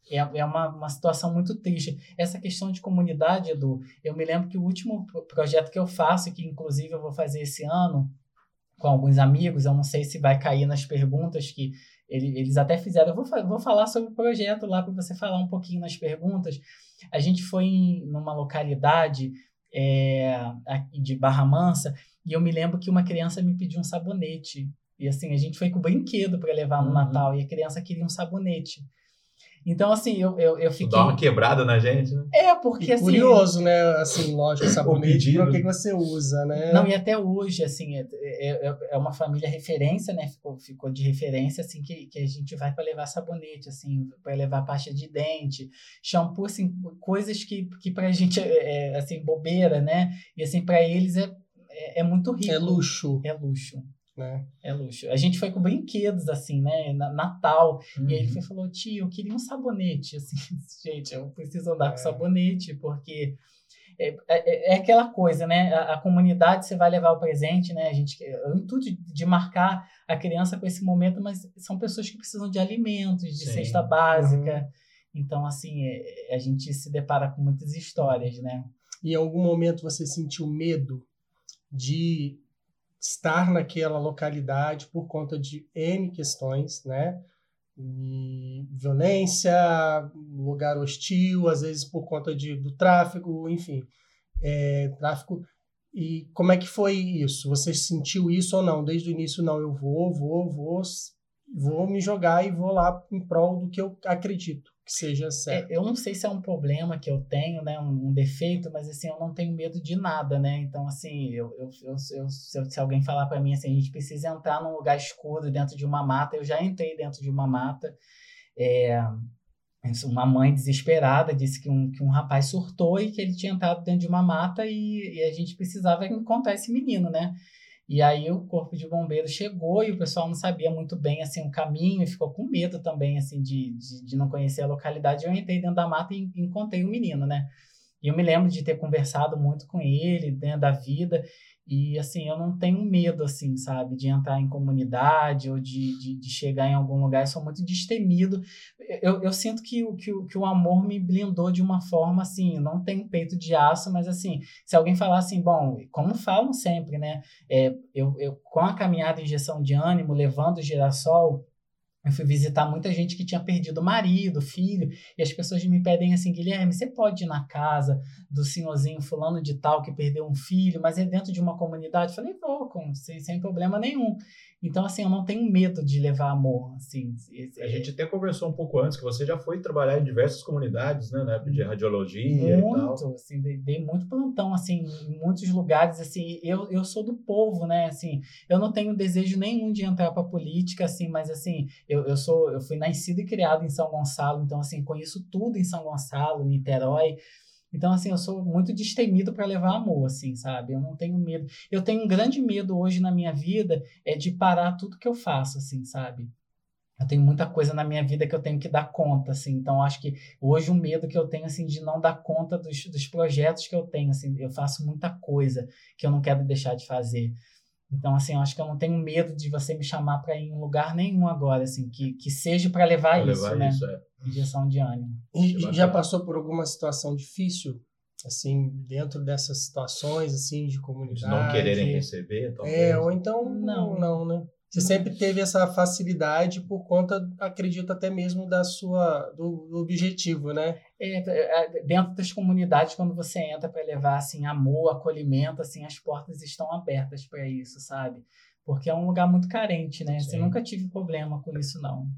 é, é uma, uma situação muito triste. Essa questão de comunidade, Edu, eu me lembro que o último projeto que eu faço, que inclusive eu vou fazer esse ano com alguns amigos, eu não sei se vai cair nas perguntas que ele, eles até fizeram. Eu vou, vou falar sobre o projeto lá para você falar um pouquinho nas perguntas. A gente foi em numa localidade é, de Barra Mansa e eu me lembro que uma criança me pediu um sabonete. E assim, a gente foi com brinquedo para levar no uhum. Natal e a criança queria um sabonete. Então, assim, eu, eu, eu fiquei. Dá uma quebrada na gente, né? É, porque e assim. Curioso, né? Assim, lógico, sabonete, para o que, que você usa, né? Não, e até hoje, assim, é, é, é uma família referência, né? Ficou, ficou de referência, assim, que, que a gente vai para levar sabonete, assim, para levar pasta de dente, shampoo, assim, coisas que, que para a gente é, é, assim, bobeira, né? E, assim, para eles é, é, é muito rico. É luxo. É luxo né? É luxo. A gente foi com brinquedos, assim, né? Natal. Uhum. E aí ele uhum. foi, falou, tio, eu queria um sabonete. Assim, gente, eu preciso andar é. com sabonete, porque é, é, é, é, aquela coisa, né? A, a, comunidade você vai levar o presente, né? A gente, o intuito de, de, marcar a criança com esse momento, mas são pessoas que precisam de alimentos, de Sim. cesta básica. Uhum. Então, assim, é, a gente se depara com muitas histórias, né? E em algum momento você sentiu medo de estar naquela localidade por conta de N questões, né? E violência, lugar hostil, às vezes por conta de, do tráfego, enfim, é, tráfico. E como é que foi isso? Você sentiu isso ou não? Desde o início, não, eu vou, vou, vou, vou me jogar e vou lá em prol do que eu acredito seja certo. É, eu não sei se é um problema que eu tenho, né, um, um, defeito, mas assim, eu não tenho medo de nada, né? Então, assim, eu, eu, eu, eu se, se, alguém falar para mim assim, a gente precisa entrar num lugar escuro dentro de uma mata, eu já entrei dentro de uma mata. É, uma mãe desesperada disse que um, que um rapaz surtou e que ele tinha entrado dentro de uma mata e, e a gente precisava encontrar esse menino, né? E aí o corpo de bombeiro chegou e o pessoal não sabia muito bem assim o caminho e ficou com medo também assim de, de, de não conhecer a localidade. Eu entrei dentro da mata e encontrei o menino, né? E eu me lembro de ter conversado muito com ele, né, da vida, e, assim, eu não tenho medo, assim, sabe, de entrar em comunidade ou de, de, de chegar em algum lugar. Eu sou muito destemido. Eu, eu sinto que, que, que o amor me blindou de uma forma, assim, não tenho peito de aço, mas, assim, se alguém falar assim, bom, como falam sempre, né, é, eu, eu com a caminhada injeção de ânimo, levando o girassol, eu fui visitar muita gente que tinha perdido marido, filho, e as pessoas me pedem assim, Guilherme, você pode ir na casa do senhorzinho fulano de tal que perdeu um filho, mas é dentro de uma comunidade? Eu falei, vou, sem, sem problema nenhum. Então, assim, eu não tenho medo de levar amor, assim. A gente até conversou um pouco antes que você já foi trabalhar em diversas comunidades, né, na época de radiologia muito, assim, dei, dei, muito plantão, assim, em muitos lugares, assim, eu, eu sou do povo, né, assim, eu não tenho desejo nenhum de entrar para política, assim, mas, assim, eu, eu sou, eu fui nascido e criado em São Gonçalo, então, assim, conheço tudo em São Gonçalo, Niterói, então, assim, eu sou muito destemido para levar amor, assim, sabe? Eu não tenho medo. Eu tenho um grande medo hoje na minha vida é de parar tudo que eu faço, assim, sabe? Eu tenho muita coisa na minha vida que eu tenho que dar conta, assim. Então, acho que hoje o medo que eu tenho, assim, de não dar conta dos, dos projetos que eu tenho, assim. Eu faço muita coisa que eu não quero deixar de fazer. Então, assim, eu acho que eu não tenho medo de você me chamar para ir em lugar nenhum agora, assim, que, que seja para levar pra isso, levar né? Isso, é injeção de ânimo. E já passou por alguma situação difícil, assim, dentro dessas situações, assim, de comunidade? De não quererem receber, talvez? É, ou então não, não, né? Você sempre teve essa facilidade por conta, acredito até mesmo da sua do, do objetivo, né? É, é, dentro das comunidades, quando você entra para levar assim amor, acolhimento, assim as portas estão abertas para isso, sabe? Porque é um lugar muito carente, né? Sim. Você nunca tive problema com isso não.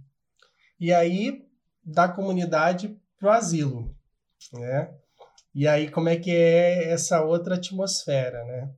E aí da comunidade para o asilo, né? E aí, como é que é essa outra atmosfera, né?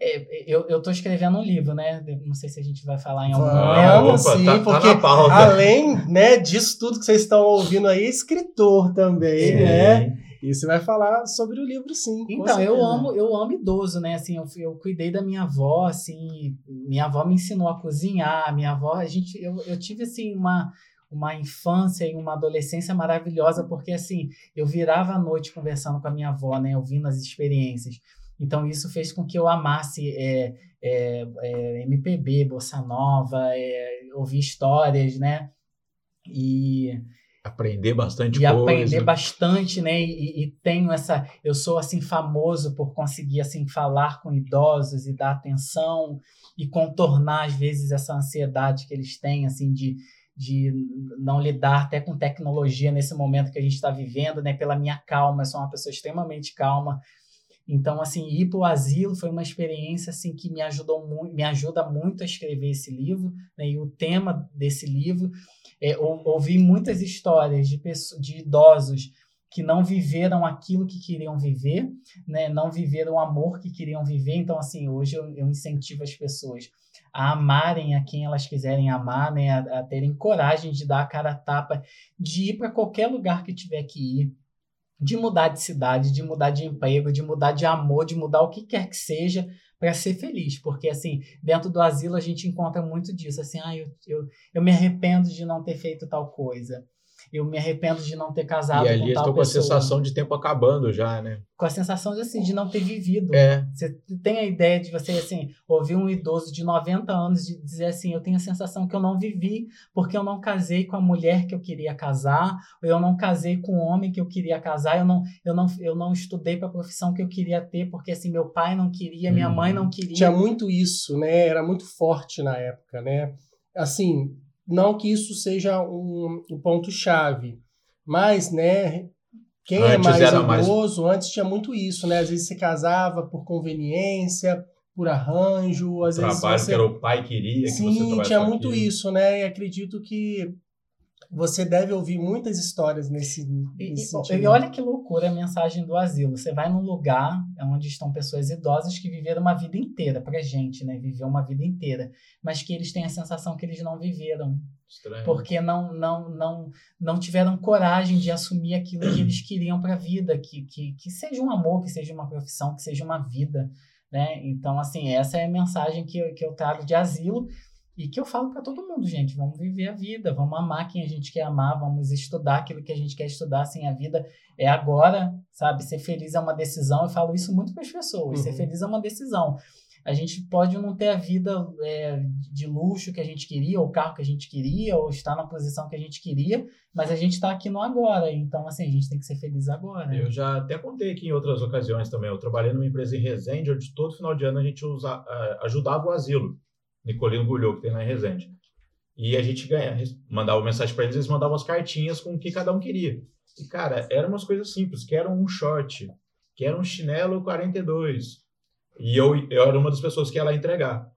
É, eu, eu tô escrevendo um livro, né? Não sei se a gente vai falar em algum momento. sim, tá, porque tá além né, disso tudo que vocês estão ouvindo aí, escritor também, sim. né? E você vai falar sobre o livro, sim. Então, eu amo, eu amo idoso, né? Assim, eu, eu cuidei da minha avó, assim, minha avó me ensinou a cozinhar, minha avó, a gente, eu, eu tive, assim, uma uma infância e uma adolescência maravilhosa, porque assim, eu virava a noite conversando com a minha avó, né, ouvindo as experiências. Então, isso fez com que eu amasse é, é, é, MPB, Bossa Nova, é, ouvir histórias, né? E aprender bastante e coisa. aprender bastante né e, e, tenho essa eu sou assim famoso por conseguir assim falar com idosos e dar atenção e contornar às vezes essa ansiedade que eles têm assim de de não lidar até com tecnologia nesse momento que a gente está vivendo, né? Pela minha calma, eu sou uma pessoa extremamente calma. Então, assim, ir para o asilo foi uma experiência assim que me ajudou muito, me ajuda muito a escrever esse livro, né? E o tema desse livro é ouvir muitas histórias de pessoas, de idosos que não viveram aquilo que queriam viver, né? Não viveram o amor que queriam viver. Então, assim, hoje eu, eu incentivo as pessoas a amarem a quem elas quiserem amar, né? A, a terem coragem de dar a cara a tapa, de ir para qualquer lugar que tiver que ir, de mudar de cidade, de mudar de emprego, de mudar de amor, de mudar o que quer que seja para ser feliz, porque assim, dentro do asilo a gente encontra muito disso, assim, ah, eu, eu, eu me arrependo de não ter feito tal coisa eu me arrependo de não ter casado e ali com tal estou com a sensação de tempo acabando já, né? Com a sensação de, assim, de não ter vivido. É. Você tem a ideia de você, assim, ouvir um idoso de 90 anos de dizer assim, eu tenho a sensação que eu não vivi porque eu não casei com a mulher que eu queria casar, ou eu não casei com o homem que eu queria casar, eu não, eu não, eu não estudei para a profissão que eu queria ter porque, assim, meu pai não queria, minha hum. mãe não queria. Tinha muito isso, né? Era muito forte na época, né? Assim, não que isso seja um, um ponto-chave, mas, né, quem é antes é mais idoso, mais... antes tinha muito isso, né? Às vezes se casava por conveniência, por arranjo, às Trabalho vezes você... que era o pai queria que Sim, tinha muito isso, né? E acredito que você deve ouvir muitas histórias nesse, nesse e, sentido. E olha que loucura a mensagem do asilo. Você vai num lugar onde estão pessoas idosas que viveram uma vida inteira, pra gente, né? Viveu uma vida inteira. Mas que eles têm a sensação que eles não viveram. Estranho. Porque não, não, não, não tiveram coragem de assumir aquilo que eles queriam para a vida. Que, que, que seja um amor, que seja uma profissão, que seja uma vida. Né? Então, assim, essa é a mensagem que eu, que eu trago de asilo E que eu falo para todo mundo, gente, vamos viver a vida, vamos amar quem a gente quer amar, vamos estudar aquilo que a gente quer estudar, assim, a vida é agora, sabe? Ser feliz é uma decisão, eu falo isso muito para as pessoas, uhum. ser feliz é uma decisão. A gente pode não ter a vida é, de luxo que a gente queria, ou o carro que a gente queria, ou estar na posição que a gente queria, mas a gente está aqui no agora. Então, assim, a gente tem que ser feliz agora. Eu já até contei aqui em outras ocasiões também. Eu trabalhei numa empresa em Resende, onde todo final de ano a gente usa, ajudava o asilo. Nicolino Gulhou, que tem lá em Resende. E a gente ganha, mandava mensagem para eles, eles mandavam as cartinhas com o que cada um queria. E, cara, eram umas coisas simples, que eram um short, que era um chinelo 42. E eu, eu era uma das pessoas que ia lá entregar.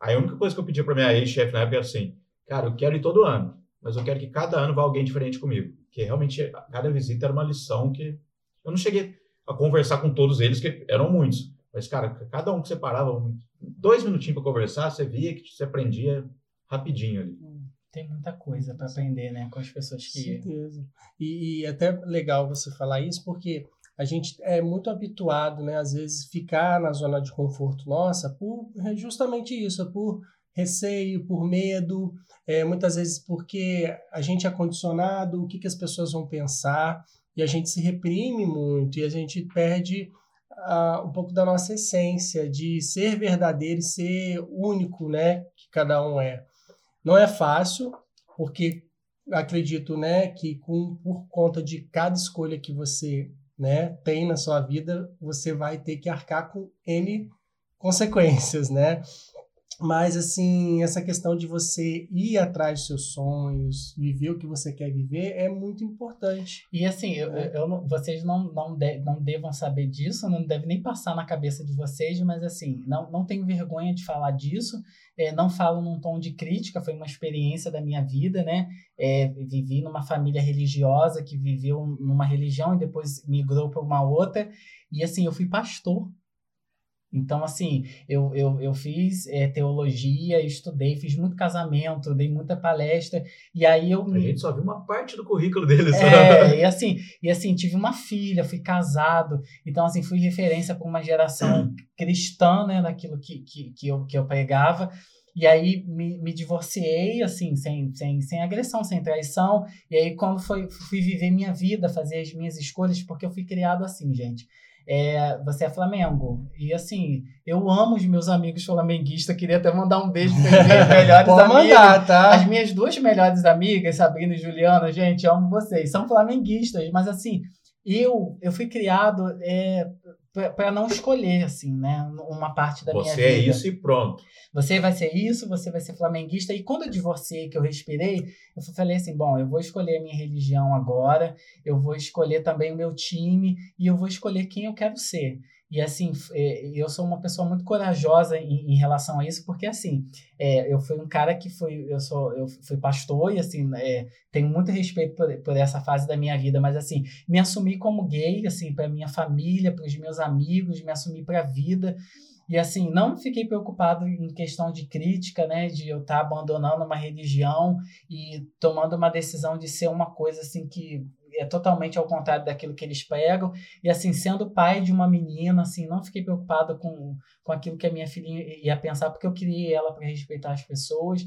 Aí a única coisa que eu pedia para minha ex-chefe na época era assim, cara, eu quero ir todo ano, mas eu quero que cada ano vá alguém diferente comigo. Que realmente, cada visita era uma lição que... Eu não cheguei a conversar com todos eles, que eram muitos. Mas, cara, cada um que você parava, dois minutinhos para conversar, você via que você aprendia rapidinho ali. Hum, tem muita coisa para aprender, né, com as pessoas que. Certeza. E, e até legal você falar isso, porque a gente é muito habituado, né, às vezes, ficar na zona de conforto nossa por é justamente isso, por receio, por medo, é, muitas vezes porque a gente é condicionado, o que, que as pessoas vão pensar, e a gente se reprime muito, e a gente perde um pouco da nossa essência, de ser verdadeiro e ser único, né? Que cada um é. Não é fácil, porque acredito, né, que com, por conta de cada escolha que você né, tem na sua vida, você vai ter que arcar com N consequências, né? Mas, assim, essa questão de você ir atrás dos seus sonhos, viver o que você quer viver, é muito importante. E, assim, eu, é. eu não, vocês não, não, de, não devam saber disso, não deve nem passar na cabeça de vocês, mas, assim, não, não tenho vergonha de falar disso. É, não falo num tom de crítica, foi uma experiência da minha vida, né? É, vivi numa família religiosa que viveu numa religião e depois migrou para uma outra. E, assim, eu fui pastor então, assim, eu, eu, eu fiz é, teologia, estudei, fiz muito casamento, dei muita palestra, e aí eu... A gente só viu uma parte do currículo deles. É, e assim, e assim, tive uma filha, fui casado, então, assim, fui referência para uma geração cristã, né, daquilo que, que, que, eu, que eu pregava, e aí me, me divorciei, assim, sem, sem, sem agressão, sem traição, e aí quando foi, fui viver minha vida, fazer as minhas escolhas, porque eu fui criado assim, gente é, você é Flamengo. E assim, eu amo os meus amigos flamenguistas, queria até mandar um beijo para minhas melhores Pode amigas. Mandar, tá? As minhas duas melhores amigas, Sabrina e Juliana, gente, amo vocês. São flamenguistas, mas assim, eu, eu fui criado é, para não escolher, assim, né? Uma parte da você minha vida. Você é isso e pronto. Você vai ser isso, você vai ser flamenguista. E quando eu divorciei, que eu respirei, eu falei assim: bom, eu vou escolher a minha religião agora, eu vou escolher também o meu time e eu vou escolher quem eu quero ser. E assim, é, eu sou uma pessoa muito corajosa em, em relação a isso, porque assim, é, eu fui um cara que foi, eu sou, eu fui pastor e assim, é, tenho muito respeito por, por essa fase da minha vida, mas assim, me assumi como gay, assim, para minha família, para os meus amigos, me assumi para a vida. E assim, não fiquei preocupado em questão de crítica, né, de eu estar tá abandonando uma religião e tomando uma decisão de ser uma coisa assim que é totalmente ao contrário daquilo que eles pregam. E assim, sendo pai de uma menina, assim, não fiquei preocupado com, com aquilo que a minha filhinha ia pensar, porque eu criei ela para respeitar as pessoas.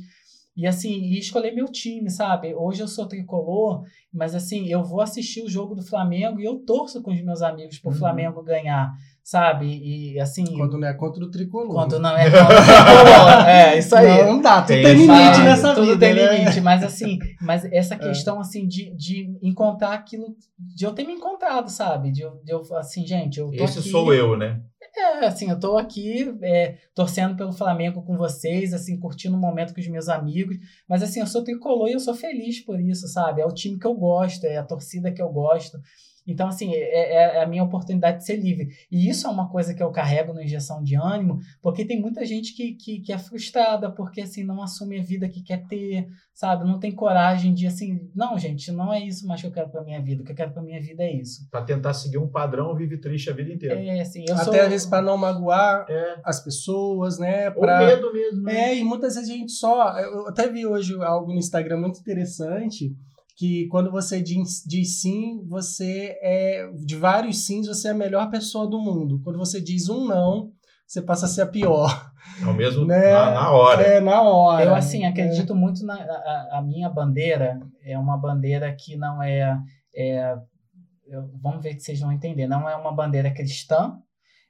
E assim, e escolher meu time, sabe? Hoje eu sou tricolor, mas assim, eu vou assistir o jogo do Flamengo e eu torço com os meus amigos para o uhum. Flamengo ganhar sabe? E assim. Quando não é contra o tricolor. Quando não é contra o tricolor. é, isso aí. Não, dá, tudo tem, tem limite nessa tudo vida. Tudo tem né? limite, mas assim, mas essa é. questão é. assim de, de encontrar aquilo, de eu ter me encontrado, sabe? De eu, de eu assim, gente, eu tô Esse aqui, sou eu, né? É, assim, eu tô aqui é, torcendo pelo Flamengo com vocês, assim, curtindo o momento com os meus amigos, mas assim, eu sou tricolor e eu sou feliz por isso, sabe? É o time que eu gosto, é a torcida que eu gosto. Então, assim, é, é, é, a minha oportunidade de ser livre. E isso é uma coisa que eu carrego na injeção de ânimo, porque tem muita gente que, que, que, é frustrada, porque, assim, não assume a vida que quer ter, sabe? Não tem coragem de, assim, não, gente, não é isso mais que eu quero pra minha vida. O que eu quero pra minha vida é isso. Pra tentar seguir um padrão, vive triste a vida inteira. É, assim, eu Até sou... às vezes pra não magoar é. as pessoas, né? Pra... O medo mesmo. Né? É, e muitas vezes a gente só... Eu até vi hoje algo no Instagram muito interessante que quando você diz, diz, sim, você é de vários sims, você é a melhor pessoa do mundo. Quando você diz um não, você passa a ser a pior. Ao mesmo né? na, na, hora. É, na hora. Eu, assim, acredito é. muito na a, a, minha bandeira, é uma bandeira que não é, é vamos ver que vocês vão entender, não é uma bandeira cristã,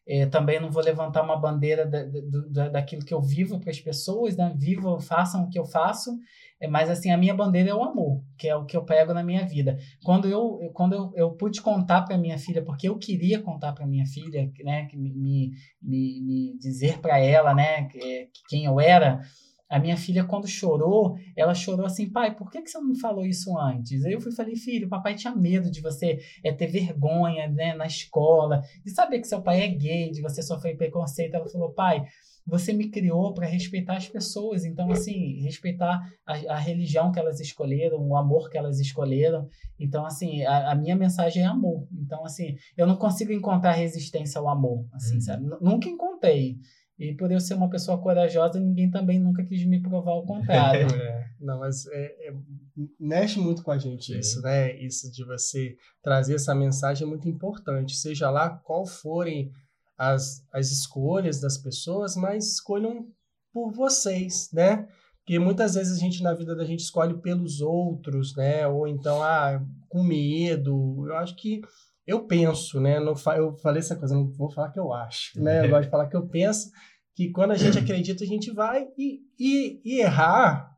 é, também não vou levantar uma bandeira da, da, daquilo que eu vivo para as pessoas, né? Vivo, façam o que eu faço, é, mas assim, a minha bandeira é o amor, que é o que eu prego na minha vida. Quando eu, quando eu, eu pude contar para minha filha, porque eu queria contar para minha filha, né? Me, me, me dizer para ela, né? Quem eu era, a minha filha, quando chorou, ela chorou assim, pai, por que, que você não me falou isso antes? Aí eu fui falei, filho, papai tinha medo de você é, ter vergonha né, na escola, de saber que seu pai é gay, de você sofrer preconceito. Ela falou, pai, você me criou para respeitar as pessoas, então, assim, respeitar a, a, religião que elas escolheram, o amor que elas escolheram. Então, assim, a, a, minha mensagem é amor. Então, assim, eu não consigo encontrar resistência ao amor, assim, uhum. sabe? Nunca encontrei. E por eu ser uma pessoa corajosa, ninguém também nunca quis me provar o contrário. É, não, mas é, é, mexe muito com a gente isso, né? Isso de você trazer essa mensagem é muito importante, seja lá qual forem as, as escolhas das pessoas, mas escolham por vocês, né? Porque muitas vezes a gente, na vida da gente, escolhe pelos outros, né? Ou então, ah, com medo. Eu acho que eu penso, né? Não eu falei essa coisa, não vou falar que eu acho, né? Eu gosto de falar que eu penso que quando a gente acredita, a gente vai e, e, e errar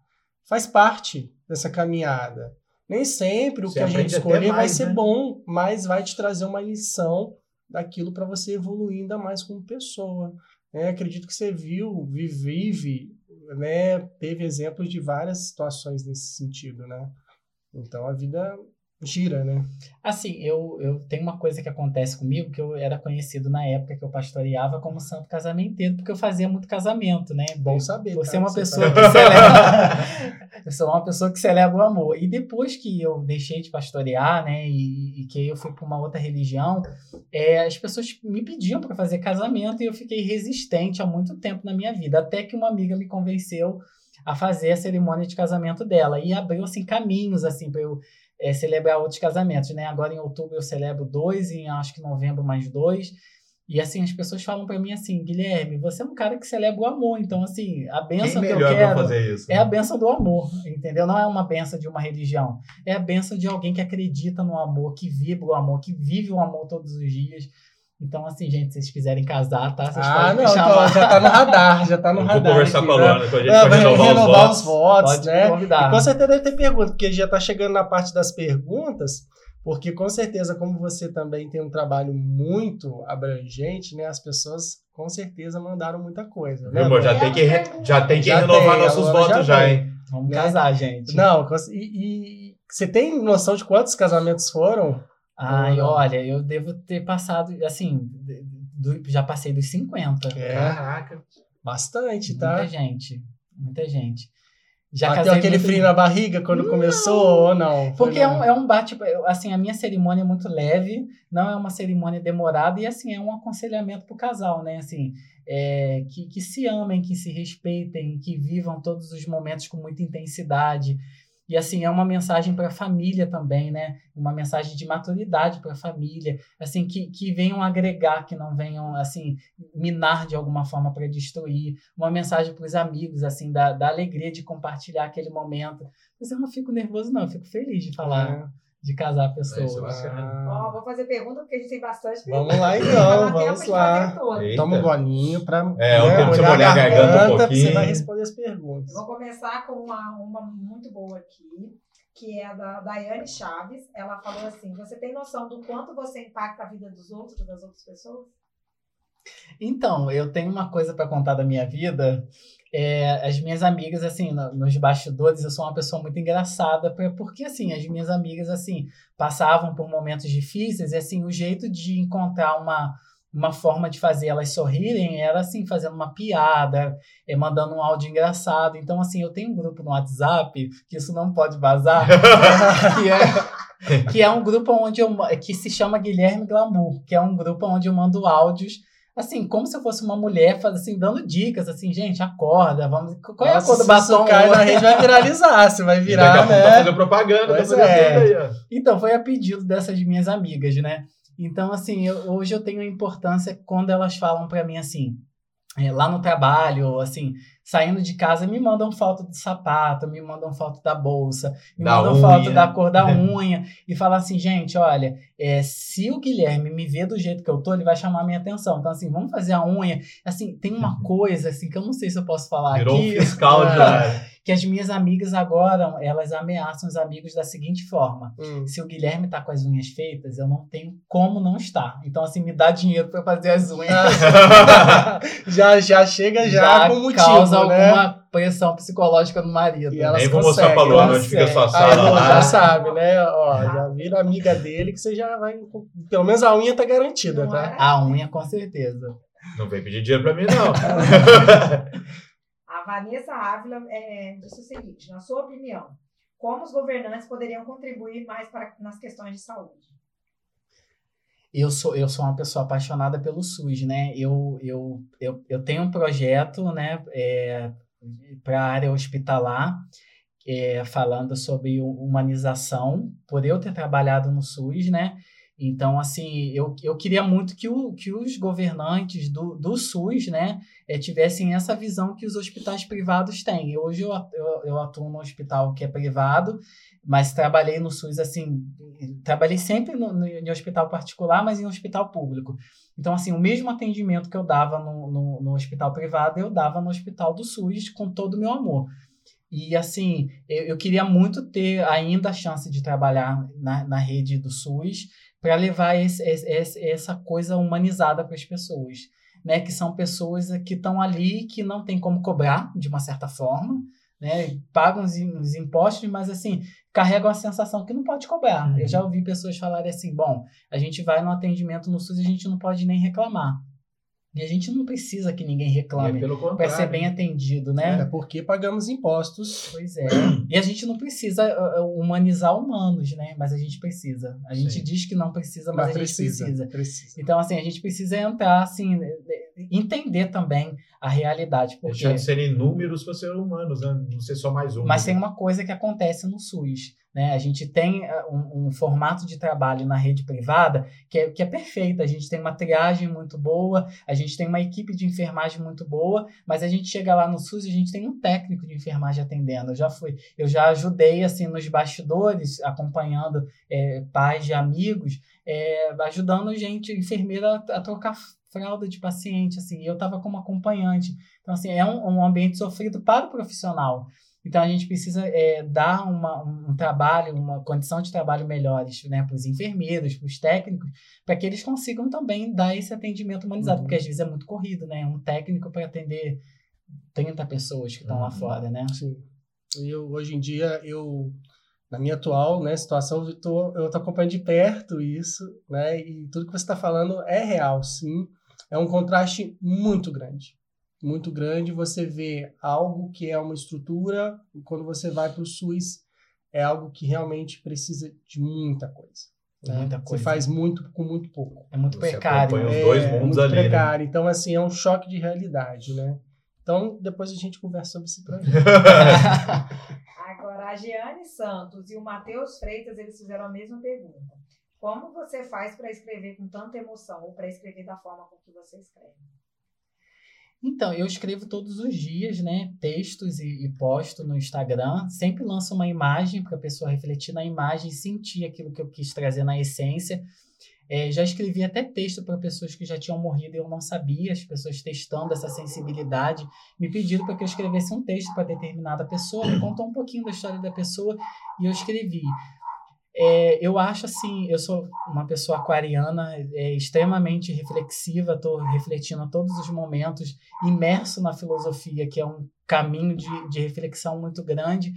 faz parte dessa caminhada. Nem sempre o você que a gente escolher mais, vai ser né? bom, mas vai te trazer uma lição daquilo para você evoluir ainda mais como pessoa. É, acredito que você viu, vive, né, teve exemplos de várias situações nesse sentido, né? Então a vida gira, né? Assim, eu, eu tenho uma coisa que acontece comigo que eu era conhecido na época que eu pastoreava como santo casamenteiro, porque eu fazia muito casamento, né? Bom saber. Você é uma pessoa tá... que celebra. eu sou uma pessoa que celebra o amor. E depois que eu deixei de pastorear, né? E, e que eu fui para uma outra religião, é, as pessoas me pediam para fazer casamento e eu fiquei resistente há muito tempo na minha vida, até que uma amiga me convenceu a fazer a cerimônia de casamento dela e abriu assim caminhos assim para eu é, celebrar outros casamentos, né? Agora em outubro eu celebro dois, em acho que novembro mais dois. E assim, as pessoas falam para mim assim, Guilherme, você é um cara que celebra o amor, então assim, a benção que eu quero isso, é né? a benção do amor, entendeu? Não é uma benção de uma religião, é a benção de alguém que acredita no amor, que vibra o amor, que vive o amor todos os dias. Então, assim, gente, se vocês quiserem casar, tá? Vocês ah, não, então, já tá no radar, já tá no eu radar. Vou conversar aqui, com a Luana, né? a gente não, vai renovar, renovar os, votos. os votos. Pode né? convidar. E com certeza deve ter pergunta, porque já tá chegando na parte das perguntas, porque com certeza, como você também tem um trabalho muito abrangente, né? As pessoas com certeza mandaram muita coisa. Né? Amor, já, tem que, já tem que já renovar tem, nossos votos já, já hein? Vamos né? casar, gente. Não, e, e você tem noção de quantos casamentos foram? Ai, olha, eu devo ter passado, assim, do, já passei dos 50. É. Caraca. Bastante, tá? Muita gente, muita gente. Já Bateu aquele muito... frio na barriga quando não, começou ou não? Porque é um, é um bate... Assim, a minha cerimônia é muito leve, não é uma cerimônia demorada e, assim, é um aconselhamento pro casal, né? Assim, é, que, que se amem, que se respeitem, que vivam todos os momentos com muita intensidade, e assim, é uma mensagem para a família também, né? Uma mensagem de maturidade para a família, assim, que, que venham agregar, que não venham, assim, minar de alguma forma para destruir. Uma mensagem para os amigos, assim, da, da alegria de compartilhar aquele momento. Mas eu não fico nervoso, não, eu fico feliz de falar. É de casar a pessoa. Ah. vou fazer pergunta porque a gente tem bastante perguntas. Vamos lá então, vamos lá. Toma um golinho para é, né, olhar, olhar a garganta, garganta um pouquinho. Você vai responder as perguntas. Eu vou começar com uma, uma muito boa aqui, que é da Daiane Chaves. Ela falou assim, você tem noção do quanto você impacta a vida dos outros, das outras pessoas? Então, eu tenho uma coisa para contar da minha vida. É, as minhas amigas, assim, no, nos bastidores, eu sou uma pessoa muito engraçada, porque, assim, as minhas amigas, assim, passavam por momentos difíceis e, assim, o jeito de encontrar uma, uma forma de fazer elas sorrirem era, assim, fazendo uma piada, é, mandando um áudio engraçado. Então, assim, eu tenho um grupo no WhatsApp, que isso não pode vazar, que é, que é um grupo onde eu, que se chama Guilherme Glamour, que é um grupo onde eu mando áudios assim, como se eu fosse uma mulher, assim, dando dicas, assim, gente, acorda, vamos. Qual é a cor do batom? Se cai na rede, vai viralizar, você vai virar. daqui a né? tá fazendo propaganda, tá fazendo é. aí, Então, foi a pedido dessas minhas amigas, né? Então, assim, eu, hoje eu tenho a importância quando elas falam para mim assim. é, lá no trabalho, assim, saindo de casa, me mandam foto do sapato, me mandam foto da bolsa, me da mandam unha. foto da cor da unha e falam assim, gente, olha, é, se o Guilherme me vê do jeito que eu tô, ele vai chamar a minha atenção. Então, assim, vamos fazer a unha. Assim, tem uma uhum. coisa, assim, que eu não sei se eu posso falar Virou aqui. Um fiscal já que as minhas amigas agora, elas ameaçam os amigos da seguinte forma: hum. se o Guilherme tá com as unhas feitas, eu não tenho como não estar. Então, assim, me dá dinheiro para fazer as unhas. já, já chega já, já com motivo, causa né? alguma pressão psicológica no marido. E elas Nem vou mostrar pra Luana onde fica a sua sala. Aí, já sabe, né? Ó, já vira amiga dele que você já vai. Pelo menos a unha tá garantida, tá? É? A unha, com certeza. Não vem pedir dinheiro pra mim, não. A Vanessa Ávila é, disse o seguinte: na sua opinião, como os governantes poderiam contribuir mais para, nas questões de saúde? Eu sou, eu sou uma pessoa apaixonada pelo SUS, né? Eu, eu, eu, eu tenho um projeto, né, é, para a área hospitalar, é, falando sobre humanização, por eu ter trabalhado no SUS, né? Então, assim, eu, eu queria muito que, o, que os governantes do, do SUS, né, é, tivessem essa visão que os hospitais privados têm. Hoje eu, eu, eu atuo no hospital que é privado, mas trabalhei no SUS, assim, trabalhei sempre no, no, em hospital particular, mas em hospital público. Então, assim, o mesmo atendimento que eu dava no, no, no hospital privado, eu dava no hospital do SUS com todo o meu amor. E assim, eu, eu, queria muito ter ainda a chance de trabalhar na, na rede do SUS para levar esse, esse, essa coisa humanizada para as pessoas, né? Que são pessoas que estão ali que não tem como cobrar de uma certa forma, né? Pagam os, os impostos, mas assim carregam a sensação que não pode cobrar. Uhum. Eu já ouvi pessoas falarem assim: bom, a gente vai no atendimento no SUS e a gente não pode nem reclamar. E a gente não precisa que ninguém reclame é para ser bem atendido, né? É porque pagamos impostos. Pois é. e a gente não precisa uh, uh, humanizar humanos, né? Mas a gente precisa. A gente Sim. diz que não precisa, mas, mas a gente precisa, precisa. precisa. Então, assim, a gente precisa entrar, assim, entender também a realidade. Porque... Deixar de serem números para ser humanos, né? Não ser só mais um. Mas tem uma coisa que acontece no SUS né? A gente tem eh, um, um, formato de trabalho na rede privada que é, que é perfeito. A gente tem uma triagem muito boa, a gente tem uma equipe de enfermagem muito boa, mas a gente chega lá no SUS e a gente tem um técnico de enfermagem atendendo. Eu já fui, eu já ajudei assim nos bastidores, acompanhando é, pais de amigos, é, ajudando gente, enfermeira, a, a trocar fralda de paciente, assim, eu estava como acompanhante. Então, assim, é um, um ambiente sofrido para o profissional. Então a gente precisa é, dar uma, um trabalho, uma condição de trabalho melhores né, para os enfermeiros, para os técnicos, para que eles consigam também dar esse atendimento humanizado, uhum. porque às vezes é muito corrido, né? Um técnico para atender 30 pessoas que estão uhum. lá fora, né? Sim. Eu, hoje em dia, eu, na minha atual né, situação, eu estou acompanhando de perto isso, né? E tudo que você está falando é real, sim. É um contraste muito grande muito grande, você vê algo que é uma estrutura, e quando você vai para o SUS, é algo que realmente precisa de muita coisa. Né? Muita coisa. Você faz muito com muito pouco. É muito você precário. Os dois é, mundos é muito ali, né? precário. Né? Então, assim, é um choque de realidade, né? Então, depois a gente conversa sobre esse projeto. Agora, a Giane Santos e o Matheus Freitas, eles fizeram a mesma pergunta. Como você faz para escrever com tanta emoção ou para escrever da forma com que você escreve? Então, eu escrevo todos os dias, né, textos e, e posto no Instagram. Sempre lanço uma imagem para a pessoa refletir na imagem, sentir aquilo que eu quis trazer na essência. É, já escrevi até texto para pessoas que já tinham morrido e eu não sabia, as pessoas testando essa sensibilidade, me pediram para que eu escrevesse um texto para determinada pessoa, me contou um pouquinho da história da pessoa e eu escrevi. É, eu acho assim, eu sou uma pessoa aquariana, é, extremamente reflexiva, estou refletindo a todos os momentos, imerso na filosofia, que é um caminho de, de reflexão muito grande.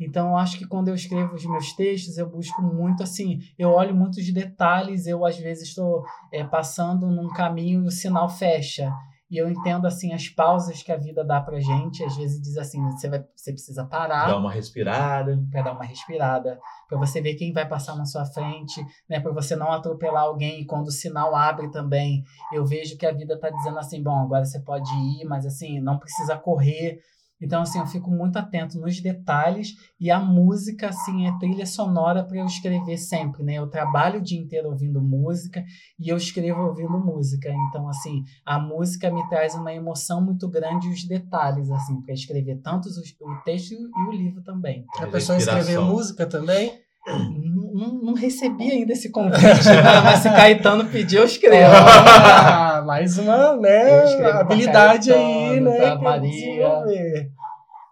Então, eu acho que quando eu escrevo os meus textos, eu busco muito assim, eu olho muitos detalhes, eu às vezes estou é, passando num caminho e o sinal fecha. E eu entendo, assim, as pausas que a vida dá pra gente. Às vezes diz assim, você, vai, você precisa parar. Dar uma respirada. Pra dar uma respirada. Pra você ver quem vai passar na sua frente, né? Pra você não atropelar alguém. E quando o sinal abre também, eu vejo que a vida tá dizendo assim, bom, agora você pode ir, mas assim, não precisa correr. Então, assim, eu fico muito atento nos detalhes e a música, assim, é trilha sonora para eu escrever sempre, né? Eu trabalho o dia inteiro ouvindo música e eu escrevo ouvindo música. Então, assim, a música me traz uma emoção muito grande e os detalhes, assim, para escrever tanto o texto e o livro também. A pessoa escrever música também? Não, não, recebi ainda esse convite, né? mas se Caetano pedir, eu escrevo. Ah, mais uma né, habilidade aí, né? Maria.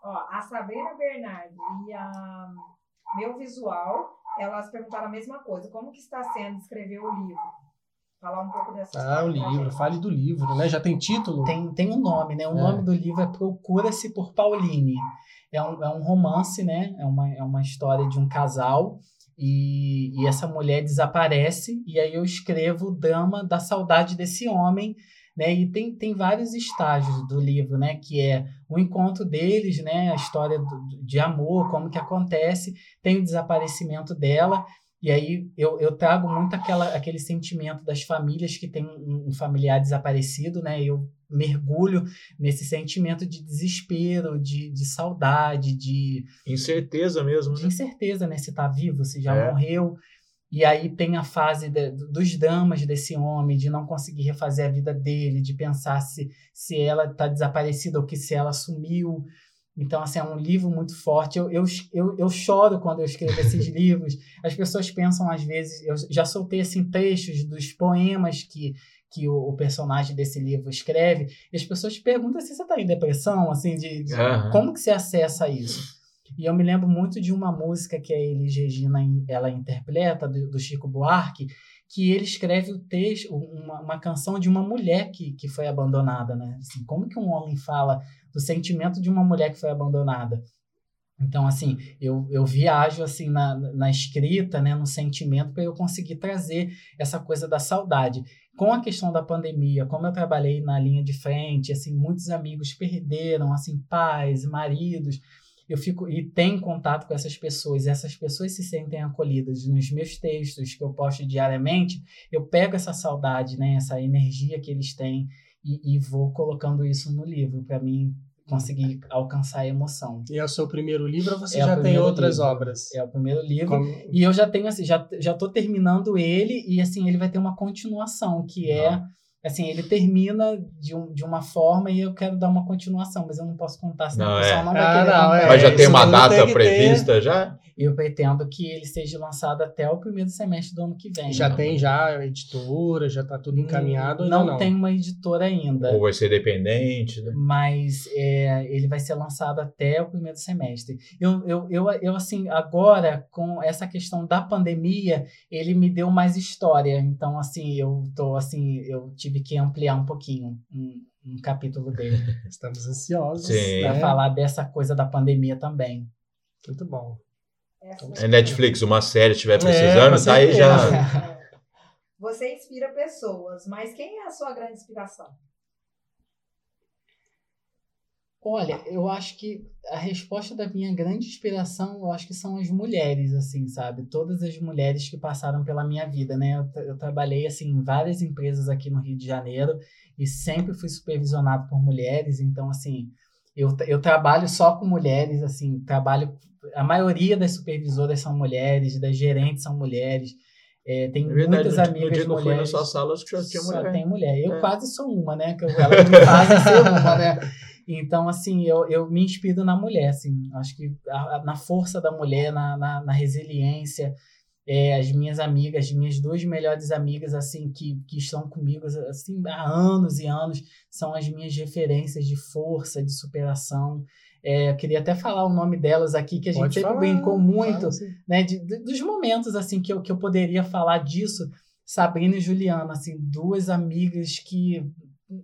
Ó, a Sabrina Bernardi e a Meu Visual, elas perguntaram a mesma coisa. Como que está sendo escrever o livro? Falar um pouco dessa Ah, o livro, fale do livro, né? Já tem título? Tem, tem um nome, né? O é. nome do livro é Procura-se por Pauline. É um, é um romance, né? É uma, é uma história de um casal e, e essa mulher desaparece e aí eu escrevo o drama da saudade desse homem né? E tem, tem vários estágios do livro, né? Que é o encontro deles, né? A história do, de amor, como que acontece, tem o desaparecimento dela e aí eu, eu trago muito aquela, aquele sentimento das famílias que têm um, um familiar desaparecido, né? Eu mergulho nesse sentimento de desespero, de, de saudade, de... Incerteza mesmo, de né? incerteza, né? Se tá vivo, se já é. morreu. E aí tem a fase de, dos dramas desse homem, de não conseguir refazer a vida dele, de pensar se, se ela está desaparecida ou que se ela sumiu. Então, assim, é um livro muito forte. Eu, eu, eu, eu choro quando eu escrevo esses livros. As pessoas pensam, às vezes, eu já soltei, assim, trechos dos poemas que, que o, o personagem desse livro escreve, e as pessoas perguntam se você está em depressão, assim, de, de uhum. como que você acessa isso? E eu me lembro muito de uma música que a Elis Regina ela interpreta, do, do Chico Buarque, que ele escreve o texto, uma, uma canção de uma mulher que, que foi abandonada, né? Assim, como que um homem fala do sentimento de uma mulher que foi abandonada? Então, assim, eu, eu viajo assim na, na escrita, né, no sentimento, para eu conseguir trazer essa coisa da saudade. Com a questão da pandemia, como eu trabalhei na linha de frente, assim, muitos amigos perderam, assim, pais, maridos, eu fico e tenho contato com essas pessoas, essas pessoas se sentem acolhidas nos meus textos que eu posto diariamente, eu pego essa saudade, né, essa energia que eles têm e, e vou colocando isso no livro. Para mim conseguir alcançar a emoção. E é o seu primeiro livro ou você é já tem outras livro. obras? É o primeiro livro. Como... E eu já tenho assim, já já tô terminando ele e assim, ele vai ter uma continuação que é assim, ele termina de, um, de uma forma e eu quero dar uma continuação, mas eu não posso contar, senão não, o pessoal é. não vai ah, querer não, é. Mas já tem uma data prevista ter... já? Eu pretendo que ele seja lançado até o primeiro semestre do ano que vem. Já tem já editora, já está tudo encaminhado? Não, não, tem uma editora ainda. Ou vai ser dependente, né? Mas é, ele vai ser lançado até o primeiro semestre. Eu, eu, eu, eu, assim, agora, com essa questão da pandemia, ele me deu mais história. Então, assim, eu tô, assim, eu tive que ampliar um pouquinho um, um capítulo dele. Estamos ansiosos para né? falar dessa coisa da pandemia também. Muito bom. É Netflix, uma série estiver precisando, é, tá aí já. Você inspira pessoas, mas quem é a sua grande inspiração? Olha, eu acho que a resposta da minha grande inspiração, eu acho que são as mulheres, assim, sabe? Todas as mulheres que passaram pela minha vida, né? Eu, eu trabalhei, assim, em várias empresas aqui no Rio de Janeiro e sempre fui supervisionado por mulheres, então, assim, eu, eu trabalho só com mulheres, assim, trabalho. A maioria das supervisoras são mulheres, das gerentes são mulheres. É, tem é verdade, muitas amigas no dia mulheres. Fui na sua sala, acho que já tinha mulher. Só tem mulher. Eu é. quase sou uma, né? Que eu, me faz ser uma, né? Então, assim, eu, eu me inspiro na mulher, assim. Acho que a, a, na força da mulher, na, na, na resiliência, é, as minhas amigas, as minhas duas melhores amigas, assim, que, que estão comigo, assim, há anos e anos, são as minhas referências de força, de superação. É, eu queria até falar o nome delas aqui, que a gente Pode sempre falar, brincou muito, né, de, de, dos momentos, assim, que eu, que eu poderia falar disso. Sabrina e Juliana, assim, duas amigas que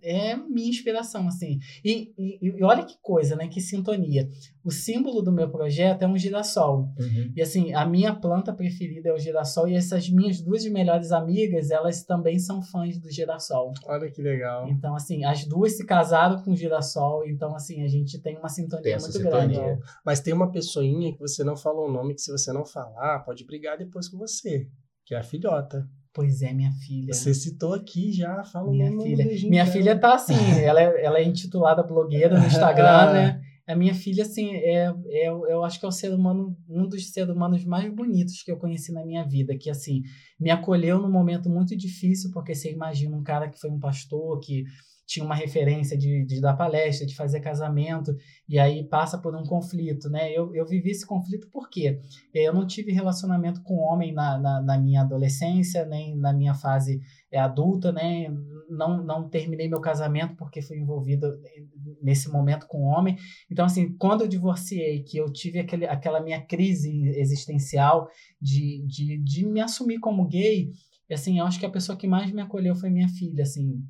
é minha inspiração, assim. E, e, e, olha que coisa, né? Que sintonia. O símbolo do meu projeto é um girassol. Uhum. E assim, a minha planta preferida é o girassol. E essas minhas duas melhores amigas, elas também são fãs do girassol. Olha que legal. Então, assim, as duas se casaram com o girassol. Então, assim, a gente tem uma sintonia tem muito sintonia. grande. Mas tem uma pessoinha que você não falou o nome, que se você não falar, pode brigar depois com você. Que é a filhota. Pois é, minha filha. Você citou aqui já, fala minha filha. Minha filha tá assim, ela é, ela é intitulada blogueira no Instagram, né? A minha filha, assim, é, é, eu acho que é o ser humano, um dos seres humanos mais bonitos que eu conheci na minha vida, que, assim, me acolheu num momento muito difícil, porque você imagina um cara que foi um pastor, que tinha uma referência de, de dar palestra, de fazer casamento, e aí passa por um conflito, né? Eu, eu vivi esse conflito porque eu não tive relacionamento com homem na, na, na minha adolescência, nem na minha fase é, adulta, né? Não, não terminei meu casamento porque fui envolvido nesse momento com homem. Então, assim, quando eu divorciei, que eu tive aquele, aquela minha crise existencial de, de, de me assumir como gay, assim, eu acho que a pessoa que mais me acolheu foi minha filha, assim,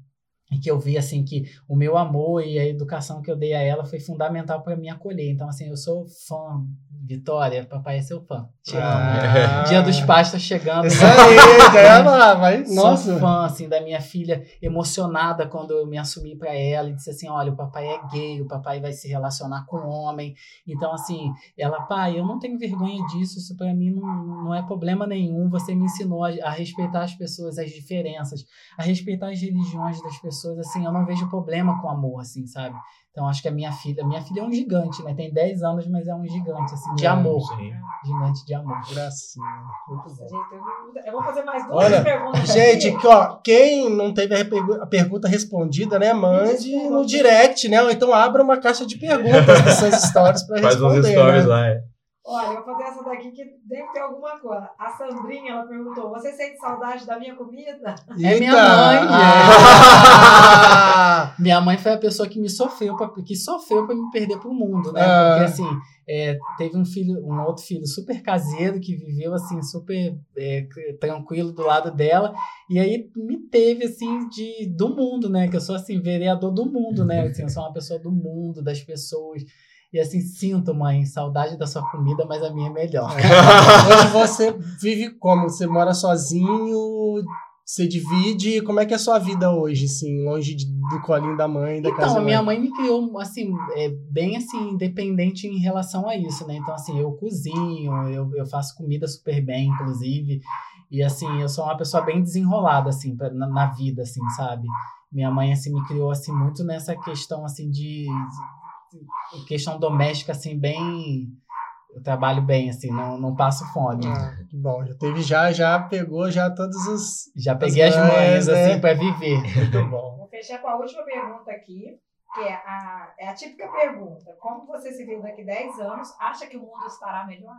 e que eu vi assim que o meu amor e a educação que eu dei a ela foi fundamental para me acolher. Então assim, eu sou fã Vitória, papai é seu fã. Te ah. Dia dos pais tá chegando. Isso aí, ela vai. Nossa. Sou fã assim da minha filha, emocionada quando eu me assumi para ela e disse assim: "Olha, o papai é gay, o papai vai se relacionar com homem". Então assim, ela, pai, eu não tenho vergonha disso, isso para mim não, não é problema nenhum. Você me ensinou a, a respeitar as pessoas, as diferenças, a respeitar as religiões das pessoas, assim, eu não vejo problema com amor, assim, sabe? Então acho que a minha filha, minha filha é um gigante, né? Tem 10 anos, mas é um gigante, assim, de é, amor. Sim. Gigante de amor. Gracinha. Muito bom. Gente, eu vou fazer mais duas Olha, perguntas. Gente, aqui. ó, quem não teve a pergunta respondida, né? Mande no direct, né? Ou então abra uma caixa de perguntas nas suas stories para responder. Faz uns stories né? lá, é. Olha, eu vou fazer essa daqui que deve ter alguma coisa. A Sandrinha, ela perguntou: Você sente saudade da minha comida? É minha mãe. Ah. minha mãe foi a pessoa que me sofreu, pra, que sofreu para me perder pro mundo, né? Ah. Porque assim, é, teve um filho, um outro filho super caseiro que viveu assim, super é, tranquilo do lado dela. E aí me teve assim de do mundo, né? Que eu sou assim, vereador do mundo, né? Assim, eu sou uma pessoa do mundo, das pessoas. E assim, sinto, mãe, saudade da sua comida, mas a minha é melhor. É. Hoje você vive como? Você mora sozinho? Você divide? Como é que é a sua vida hoje, assim, longe de, do colinho da mãe, da então, casa Então, a minha mãe me criou, assim, é, bem, assim, independente em relação a isso, né? Então, assim, eu cozinho, eu, eu faço comida super bem, inclusive. E, assim, eu sou uma pessoa bem desenrolada, assim, pra, na, na vida, assim, sabe? Minha mãe, assim, me criou, assim, muito nessa questão, assim, de questão doméstica, assim, bem. Eu trabalho bem, assim, não, não passo fome. Ah, que bom, já teve, já, já pegou já todos os. Já peguei as, as mães, né? assim, para viver. Muito bom. Vou fechar com a última pergunta aqui, que é a, é a típica pergunta: Como você se vê daqui 10 anos? Acha que o mundo estará melhor?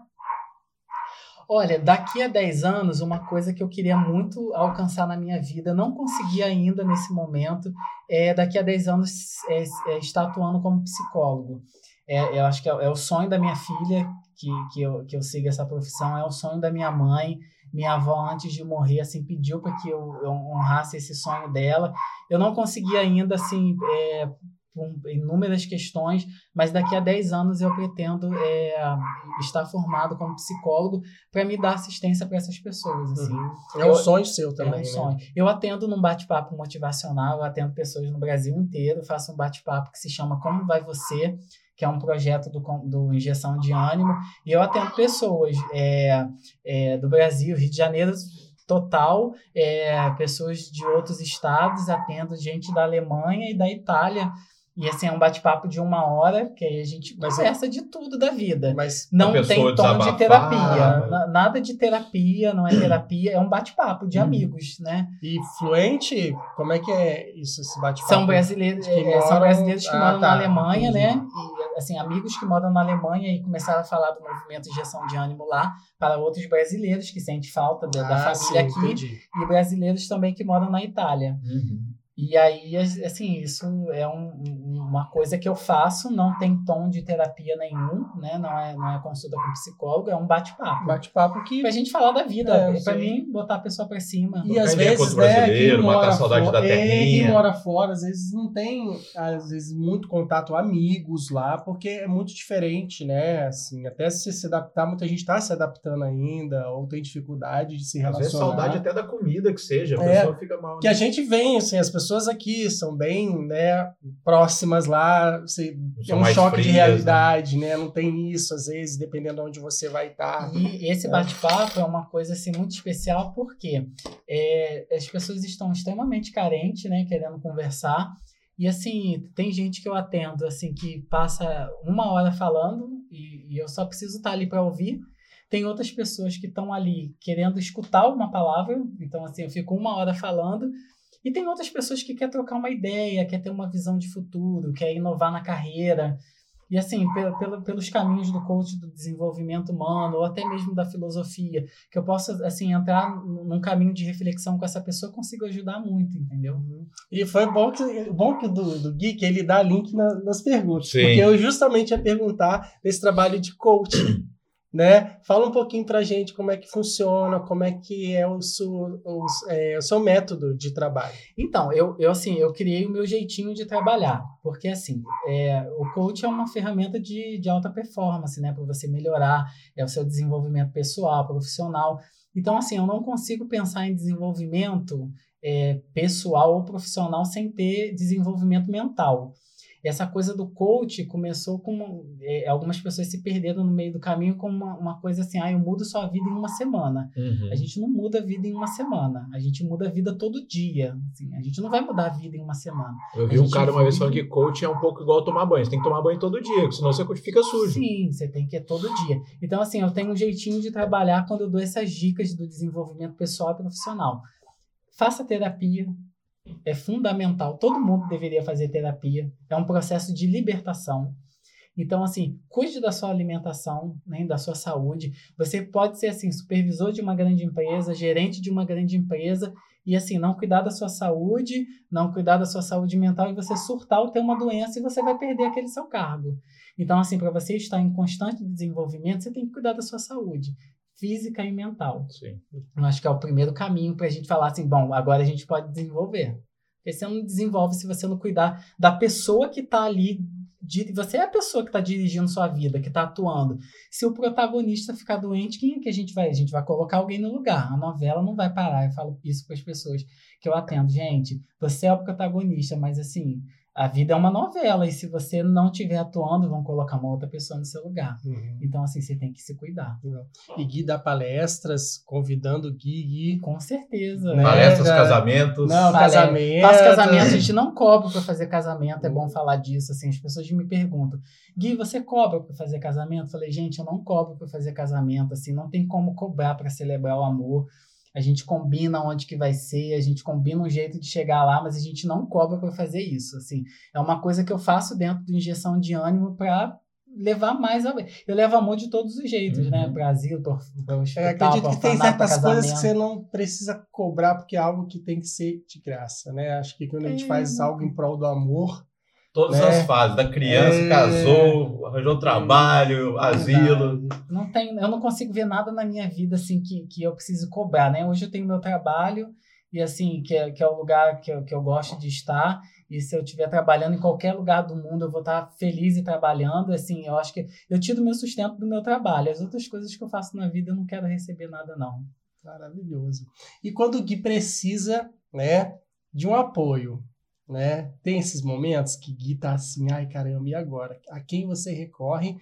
Olha, daqui a 10 anos, uma coisa que eu queria muito alcançar na minha vida, não consegui ainda nesse momento, é daqui a 10 anos é, é estar atuando como psicólogo. É, eu acho que é, é, o sonho da minha filha que, que, eu, que eu siga essa profissão, é o sonho da minha mãe. Minha avó, antes de morrer, assim, pediu para que eu, eu honrasse esse sonho dela. Eu não consegui ainda, assim, é, com inúmeras questões, mas daqui a 10 anos eu pretendo é, estar formado como psicólogo para me dar assistência para essas pessoas. Assim. Uhum. É um eu, sonho seu também. É um né? sonho. Eu atendo num bate-papo motivacional, eu atendo pessoas no Brasil inteiro, faço um bate-papo que se chama Como Vai Você? que é um projeto do, do Injeção de Ânimo, e eu atendo pessoas é, é, do Brasil, Rio de Janeiro, total, é, pessoas de outros estados, atendo gente da Alemanha e da Itália, e assim, é um bate-papo de uma hora, que aí a gente conversa de tudo da vida. Mas não tem tom de terapia. Nada de terapia, não é terapia, é um bate-papo de hum. amigos, né? E fluente, como é que é isso, esse bate-papo? São brasileiros que, moram... É, são brasileiros que ah, moram tá. na Alemanha, entendi. né? E assim, amigos que moram na Alemanha e começaram a falar do movimento injeção de ânimo lá para outros brasileiros que sentem falta da, ah, da família sim, aqui. Entendi. E brasileiros também que moram na Itália. Uhum. E aí, assim, isso é um, uma coisa que eu faço, não tem tom de terapia nenhum, né? Não é, não é consulta com psicólogo, é um bate-papo. Bate-papo que. Pra gente falar da vida, é, pra mim, botar a pessoa pra cima. E às vezes, né, quem mora, saudade da é, quem mora fora, às vezes não tem, às vezes, muito contato amigos lá, porque é muito diferente, né? Assim, até se se adaptar, muita gente tá se adaptando ainda, ou tem dificuldade de se relacionar. Às vezes saudade até da comida que seja, a é, pessoa fica mal. Né? Que a gente vem, assim, as pessoas pessoas aqui são bem né, próximas lá, você, é um choque frias, de né? realidade, né? né? Não tem isso, às vezes, dependendo de onde você vai estar. E esse bate-papo é uma coisa assim, muito especial, porque é, as pessoas estão extremamente carentes, né? Querendo conversar. E assim, tem gente que eu atendo assim que passa uma hora falando e, e eu só preciso estar ali para ouvir. Tem outras pessoas que estão ali querendo escutar uma palavra, então assim, eu fico uma hora falando. E tem outras pessoas que quer trocar uma ideia, quer ter uma visão de futuro, quer inovar na carreira. E assim, pelo, pelos caminhos do coach do desenvolvimento humano, ou até mesmo da filosofia, que eu possa assim, entrar num caminho de reflexão com essa pessoa, consigo ajudar muito, entendeu? E foi bom que, bom que do, do Gui que ele dá link na, nas perguntas. Sim. Porque eu justamente ia perguntar desse trabalho de coaching né? Fala um pouquinho para a gente como é que funciona, como é que é o seu, o, é, o seu método de trabalho. Então, eu, eu assim, eu criei o meu jeitinho de trabalhar, porque assim, é, o coach é uma ferramenta de, de alta performance, né? Para você melhorar é o seu desenvolvimento pessoal, profissional. Então, assim, eu não consigo pensar em desenvolvimento é, pessoal ou profissional sem ter desenvolvimento mental essa coisa do coach começou com é, algumas pessoas se perderam no meio do caminho com uma, uma coisa assim, ah, eu mudo sua vida em uma semana. Uhum. A gente não muda a vida em uma semana, a gente muda a vida todo dia. Assim, a gente não vai mudar a vida em uma semana. Eu vi um cara uma vez falando que coach é um pouco igual tomar banho, você tem que tomar banho todo dia, senão você fica sujo. Sim, você tem que ir todo dia. Então, assim, eu tenho um jeitinho de trabalhar quando eu dou essas dicas do desenvolvimento pessoal e profissional. Faça terapia, é fundamental. Todo mundo deveria fazer terapia. É um processo de libertação. Então, assim, cuide da sua alimentação, né, da sua saúde. Você pode ser, assim, supervisor de uma grande empresa, gerente de uma grande empresa, e, assim, não cuidar da sua saúde, não cuidar da sua saúde mental, e você surtar ou ter uma doença e você vai perder aquele seu cargo. Então, assim, para você estar em constante desenvolvimento, você tem que cuidar da sua saúde física e mental. Sim. Eu acho que é o primeiro caminho para a gente falar assim, bom, agora a gente pode desenvolver. Porque você não desenvolve se você não cuidar da pessoa que está ali. Você é a pessoa que está dirigindo sua vida, que está atuando. Se o protagonista ficar doente, quem é que a gente vai? A gente vai colocar alguém no lugar. A novela não vai parar. Eu falo isso para as pessoas que eu atendo. Gente, você é o protagonista, mas assim, a vida é uma novela e se você não estiver atuando, vão colocar uma outra pessoa no seu lugar. Uhum. Então, assim, você tem que se cuidar. E Gui dá palestras, convidando o Gui, Gui. Com certeza. Né? Palestras, casamentos. Não, casamento. Faz casamento, a gente não cobra para fazer casamento, é bom uhum. falar disso, assim, as pessoas me perguntam, Gui, você cobra para fazer casamento? Eu falei, gente, eu não cobro para fazer casamento, assim, não tem como cobrar para celebrar o amor a gente combina onde que vai ser, a gente combina um jeito de chegar lá, mas a gente não cobra para fazer isso, assim. É uma coisa que eu faço dentro do injeção de ânimo para levar mais a... eu levo amor de todos os jeitos, né? uhum. né para asilo para o hospital eu acredito que tem certas coisas que você não precisa cobrar porque é algo que tem que ser de graça né acho que quando a gente é. faz algo em prol do amor Todas né? as fases, da criança, é... casou, arranjou trabalho, asilo. Não tem, eu não consigo ver nada na minha vida assim que, que eu preciso cobrar, né? Hoje eu tenho meu trabalho e assim, que é, que é o lugar que eu, que eu gosto de estar. E se eu estiver trabalhando em qualquer lugar do mundo, eu vou estar feliz e trabalhando. Assim, eu acho que eu tiro meu sustento do meu trabalho. As outras coisas que eu faço na vida, eu não quero receber nada, não. Maravilhoso. E quando o Gui precisa, né, de um apoio, né? Tem esses momentos que Gui tá assim, ai caramba, e agora? A quem você recorre?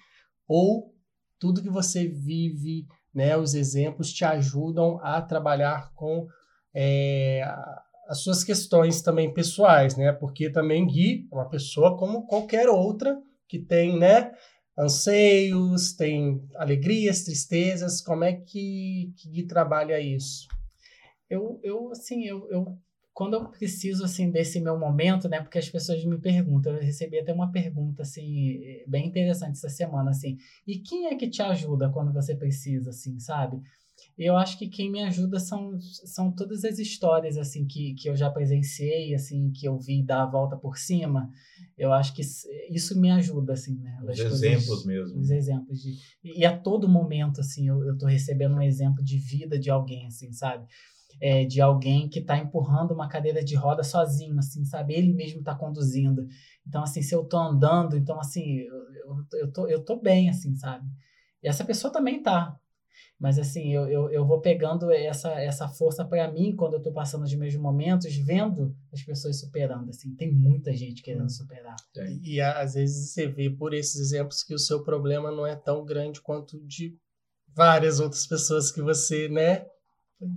Ou tudo que você vive, né? Os exemplos te ajudam a trabalhar com é, as suas questões também pessoais, né? Porque também Gui é uma pessoa como qualquer outra que tem, né? Anseios, tem alegrias, tristezas. Como é que, que Gui trabalha isso? Eu, eu assim, eu, eu quando eu preciso assim desse meu momento, né? Porque as pessoas me perguntam, eu recebi até uma pergunta assim bem interessante essa semana assim. E quem é que te ajuda quando você precisa, assim, sabe? Eu acho que quem me ajuda são, são todas as histórias assim que, que eu já presenciei, assim, que eu vi dar a volta por cima. Eu acho que isso me ajuda assim, né? Os exemplos coisas, mesmo. Os exemplos de e a todo momento assim eu, eu tô recebendo um exemplo de vida de alguém assim, sabe? É, de alguém que está empurrando uma cadeira de roda sozinho, assim, sabe? Ele mesmo está conduzindo. Então, assim, se eu estou andando, então, assim, eu, eu, eu, tô, eu tô bem, assim, sabe? E essa pessoa também tá. Mas, assim, eu, eu, eu vou pegando essa, essa força para mim quando eu estou passando os meus momentos, vendo as pessoas superando, assim. Tem muita gente querendo superar. E, e às vezes você vê por esses exemplos que o seu problema não é tão grande quanto de várias outras pessoas que você, né,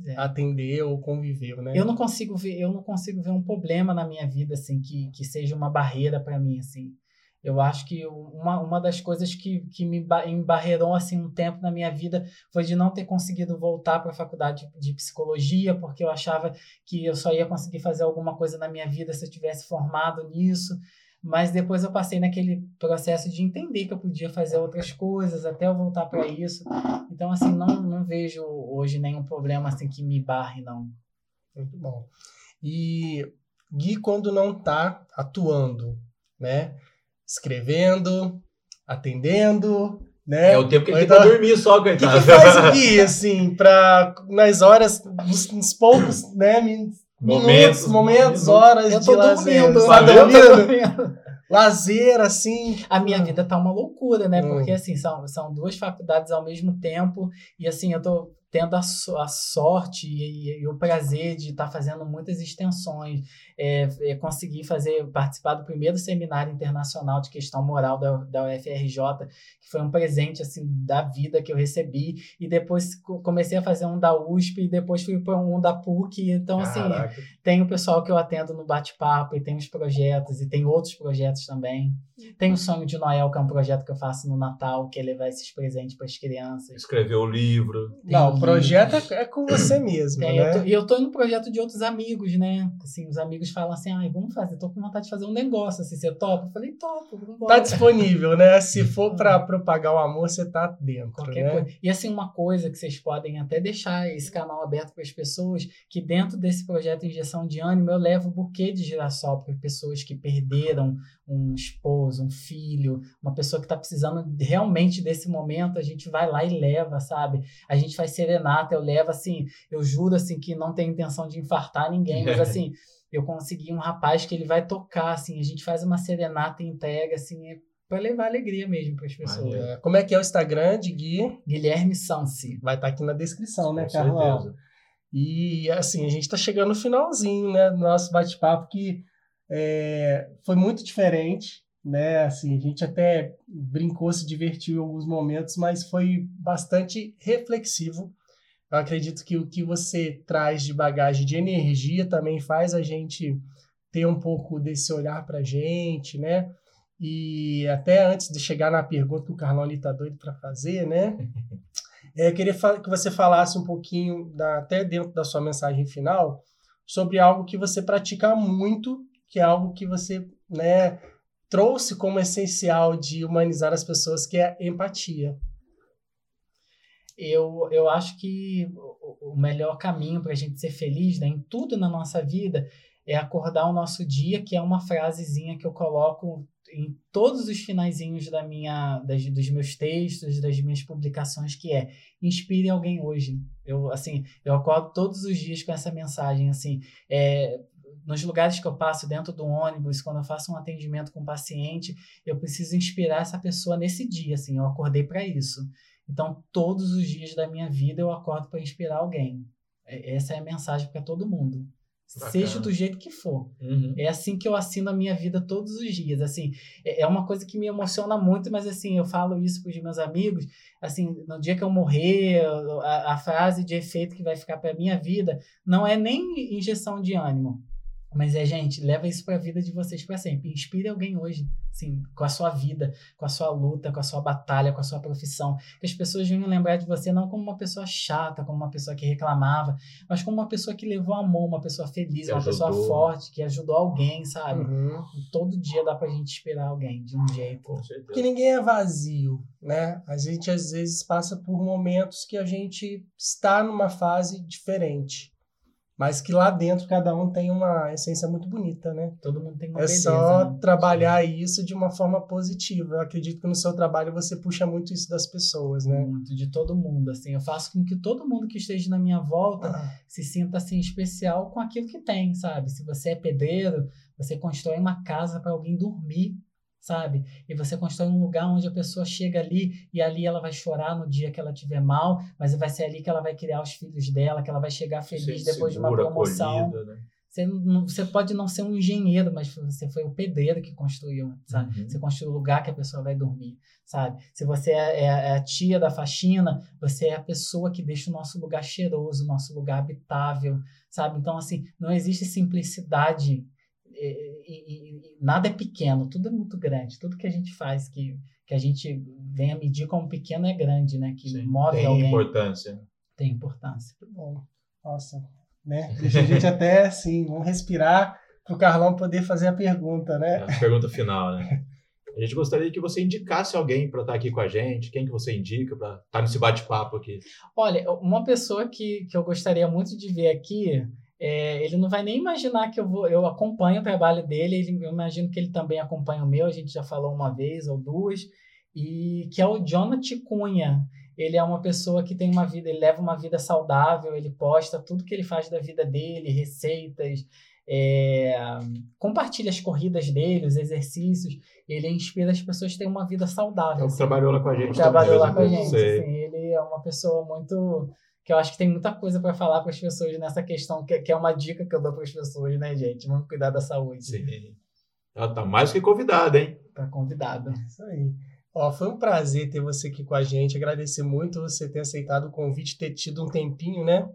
é. atendeu ou conviveu, né? Eu não consigo ver, eu não consigo ver um problema na minha vida assim que, que seja uma barreira para mim assim. Eu acho que uma, uma das coisas que, que me embarreirou assim um tempo na minha vida foi de não ter conseguido voltar para a faculdade de psicologia, porque eu achava que eu só ia conseguir fazer alguma coisa na minha vida se eu tivesse formado nisso. Mas depois eu passei naquele processo de entender que eu podia fazer outras coisas até eu voltar para isso. Então, assim, não, não vejo hoje nenhum problema assim que me barre, não. Muito bom. E Gui, quando não está atuando, né? Escrevendo, atendendo, né? É o tempo que ele tem então, pra dormir só, coitado. O que, que faz o Gui, assim, pra, nas horas, nos, nos poucos, né, Momentos, minutos, momentos, horas eu tô de lazer. Dormindo, tá dormindo? Lazer, assim. A minha vida tá uma loucura, né? Hum. Porque, assim, são, são duas faculdades ao mesmo tempo. E, assim, eu tô tendo a, a sorte e, e, o prazer de estar tá fazendo muitas extensões, é, é, conseguir fazer participar do primeiro seminário internacional de questão moral da, da UFRJ, que foi um presente assim da vida que eu recebi, e depois comecei a fazer um da USP e depois fui para um da PUC, então assim, Caraca. assim, tem o pessoal que eu atendo no bate-papo e tem os projetos e tem outros projetos também. Tem o Sonho de Noel, que é um projeto que eu faço no Natal, que é levar esses presentes para as crianças. Escrever o livro. Tem Não, o projeto é, é com você mesmo, Tem, né? E eu, tô, no projeto de outros amigos, né? Assim, os amigos falam assim, ai, vamos fazer, tô com vontade de fazer um negócio, assim, você topa? Eu falei, topo, vamos embora. Tá disponível, né? Se for para propagar o amor, você tá dentro, Qualquer né? coisa. E assim, uma coisa que vocês podem até deixar esse canal aberto para as pessoas, que dentro desse projeto Injeção de Ânimo, eu levo buquê de girassol para pessoas que perderam um esposo, um filho, uma pessoa que está precisando realmente desse momento, a gente vai lá e leva, sabe? A gente faz serenata, eu levo assim, eu juro assim que não tem intenção de infartar ninguém, mas assim, eu consegui um rapaz que ele vai tocar, assim, a gente faz uma serenata e entrega, assim, é para levar alegria mesmo para as pessoas. É. Como é que é o Instagram de Gui? Guilherme Sansi. Vai estar tá aqui na descrição, né, Carlão? E assim, a gente está chegando no finalzinho, né, do nosso bate-papo que é, foi muito diferente, né? Assim, a gente até brincou, se divertiu em alguns momentos, mas foi bastante reflexivo. Eu acredito que o que você traz de bagagem de energia também faz a gente ter um pouco desse olhar para a gente, né? E até antes de chegar na pergunta que o Carlão está doido para fazer, né? É, queria que você falasse um pouquinho, da, até dentro da sua mensagem final, sobre algo que você pratica muito que é algo que você né, trouxe como essencial de humanizar as pessoas, que é empatia. Eu, eu acho que o melhor caminho para a gente ser feliz né, em tudo na nossa vida é acordar o nosso dia, que é uma frasezinha que eu coloco em todos os finaizinhos da minha, das, dos meus textos, das minhas publicações, que é inspire alguém hoje. Eu assim, eu acordo todos os dias com essa mensagem assim, é, nos lugares que eu passo dentro do ônibus, quando eu faço um atendimento com um paciente, eu preciso inspirar essa pessoa nesse dia, assim, eu acordei para isso. Então, todos os dias da minha vida eu acordo para inspirar alguém. É, essa é a mensagem para todo mundo. Bacana. Seja do jeito que for. Uhum. É assim que eu assino a minha vida todos os dias. Assim, é, é uma coisa que me emociona muito, mas assim, eu falo isso para os meus amigos. Assim, no dia que eu morrer, a, a frase de efeito que vai ficar para minha vida não é nem injeção de ânimo mas é, gente, leva isso para a vida de vocês para sempre. Inspire alguém hoje, sim, com a sua vida, com a sua luta, com a sua batalha, com a sua profissão. Que as pessoas venham lembrar de você não como uma pessoa chata, como uma pessoa que reclamava, mas como uma pessoa que levou amor, uma pessoa feliz, que uma ajudou. pessoa forte, que ajudou alguém, sabe? Uhum. Todo dia dá pra gente inspirar alguém de um jeito. Porque ninguém é vazio, né? A gente às vezes passa por momentos que a gente está numa fase diferente. Mas que lá dentro cada um tem uma essência muito bonita, né? Todo mundo tem uma É beleza, só né? trabalhar Sim. isso de uma forma positiva. Eu acredito que no seu trabalho você puxa muito isso das pessoas, né? Muito, de todo mundo, assim. Eu faço com que todo mundo que esteja na minha volta ah. se sinta, assim, especial com aquilo que tem, sabe? Se você é pedreiro, você constrói uma casa para alguém dormir sabe? E você constrói um lugar onde a pessoa chega ali e ali ela vai chorar no dia que ela tiver mal, mas vai ser ali que ela vai criar os filhos dela, que ela vai chegar feliz Sim, depois segura, de uma promoção. Acolhida, né? Você, não, você pode não ser um engenheiro, mas você foi o pedreiro que construiu, sabe? Uhum. Você construiu o lugar que a pessoa vai dormir, sabe? Se você é, é, é, a tia da faxina, você é a pessoa que deixa o nosso lugar cheiroso, o nosso lugar habitável, sabe? Então, assim, não existe simplicidade e, e, nada é pequeno, tudo é muito grande. Tudo que a gente faz que, que a gente vem a medir como pequeno é grande, né? Que Sim, move tem alguém. Tem importância. Tem importância. Bom. Nossa, né? Deixa a gente até assim, vamos respirar para o Carlão poder fazer a pergunta, né? É a pergunta final, né? A gente gostaria que você indicasse alguém para estar aqui com a gente. Quem que você indica para estar nesse bate-papo aqui? Olha, uma pessoa que, que eu gostaria muito de ver aqui é, ele não vai nem imaginar que eu vou, eu acompanho o trabalho dele, ele, eu imagino que ele também acompanha o meu, a gente já falou uma vez ou duas, e que é o Jonathan Cunha. Ele é uma pessoa que tem uma vida, ele leva uma vida saudável, ele posta tudo que ele faz da vida dele, receitas, é, compartilha as corridas dele, os exercícios, ele inspira as pessoas a terem uma vida saudável. Assim. Trabalhou lá com a gente. Trabalhou lá com a gente. Assim, ele é uma pessoa muito que eu acho que tem muita coisa para falar para as pessoas nessa questão, que, que, é uma dica que eu dou para as pessoas, né, gente? Vamos cuidar da saúde. Sim. Ela tá mais que convidada, hein? Tá convidada. Isso aí. Ó, foi um prazer ter você aqui com a gente. Agradecer muito você ter aceitado o convite, ter tido um tempinho, né,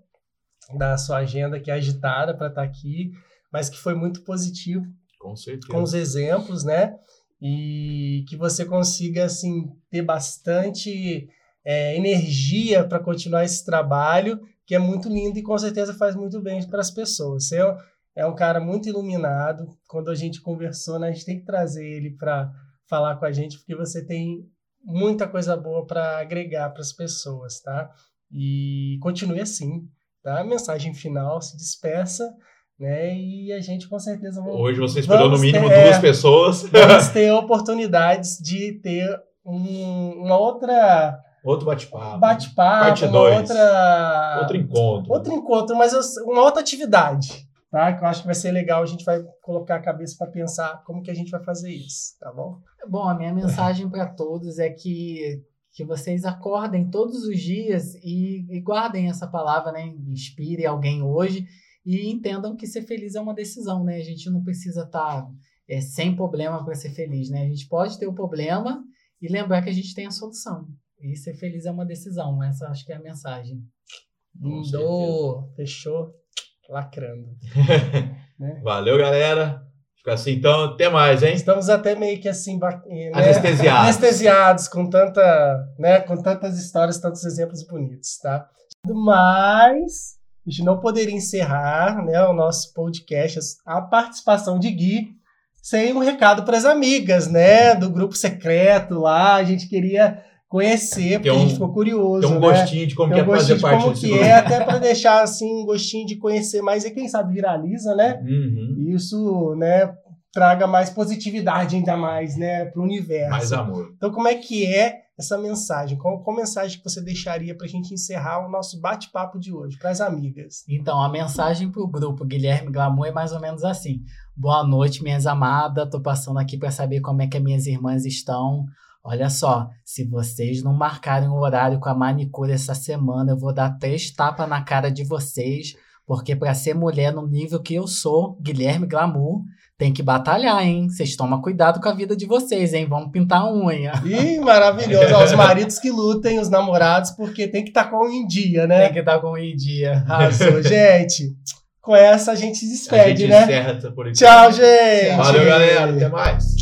da sua agenda que é agitada para estar tá aqui, mas que foi muito positivo. Com certeza. Com os exemplos, né? E que você consiga, assim, ter bastante é, energia para continuar esse trabalho, que é muito lindo e com certeza faz muito bem para as pessoas. Você é, é um cara muito iluminado. Quando a gente conversou, né, a gente tem que trazer ele para falar com a gente, porque você tem muita coisa boa para agregar para as pessoas, tá? E continue assim, tá? A mensagem final, se despeça, né? E a gente com certeza vai... Hoje você esperou no mínimo ter, duas é, pessoas. Vamos ter oportunidades de ter um, uma outra Outro bate-papo. Bate-papo, Parte outra... Outro encontro. Outro encontro, mas uma outra atividade, tá? Que eu acho que vai ser legal. A gente vai colocar a cabeça para pensar como que a gente vai fazer isso, tá bom? Bom, a minha mensagem para todos é que que vocês acordem todos os dias e, e guardem essa palavra, né? Inspire alguém hoje e entendam que ser feliz é uma decisão, né? A gente não precisa estar tá, é, sem problema para ser feliz, né? A gente pode ter o problema e lembrar que a gente tem a solução. E ser feliz é uma decisão. Essa acho que é a mensagem. Lindo! Fechou. Lacrando. né? Valeu, galera. Fica assim, então, até mais, hein? Estamos até meio que assim, né? anestesiados. anestesiados com tanta, né, com tantas histórias, tantos exemplos bonitos, tá? Mas a gente não poderia encerrar, né, o nosso podcast, a participação de Gui sem um recado para as amigas, né, do grupo secreto lá. A gente queria conhecer, porque um, a gente ficou curioso. Tem um né? gostinho de como tem um que é fazer parte como que é, até para deixar assim um gostinho de conhecer mais e quem sabe viraliza, né? Uhum. Isso, né, traga mais positividade ainda mais, né, para o universo. Mais amor. Então, como é que é essa mensagem? Qual, qual mensagem que você deixaria para a gente encerrar o nosso bate-papo de hoje, para as amigas? Então, a mensagem para o grupo Guilherme Glamour é mais ou menos assim. Boa noite, minhas amadas. Tô passando aqui para saber como é que minhas irmãs estão. Olha só, se vocês não marcarem o horário com a manicure essa semana, eu vou dar três tapas na cara de vocês, porque para ser mulher no nível que eu sou, Guilherme Glamour, tem que batalhar, hein? Vocês tomam cuidado com a vida de vocês, hein? Vamos pintar a unha. Ih, maravilhoso. os maridos que lutem, os namorados, porque tem que estar tá com um em dia, né? Tem que estar tá com um em dia. Arrasou, gente. Com essa a gente se despede, a gente né? Encerra por Tchau, gente. Valeu, galera. Até mais.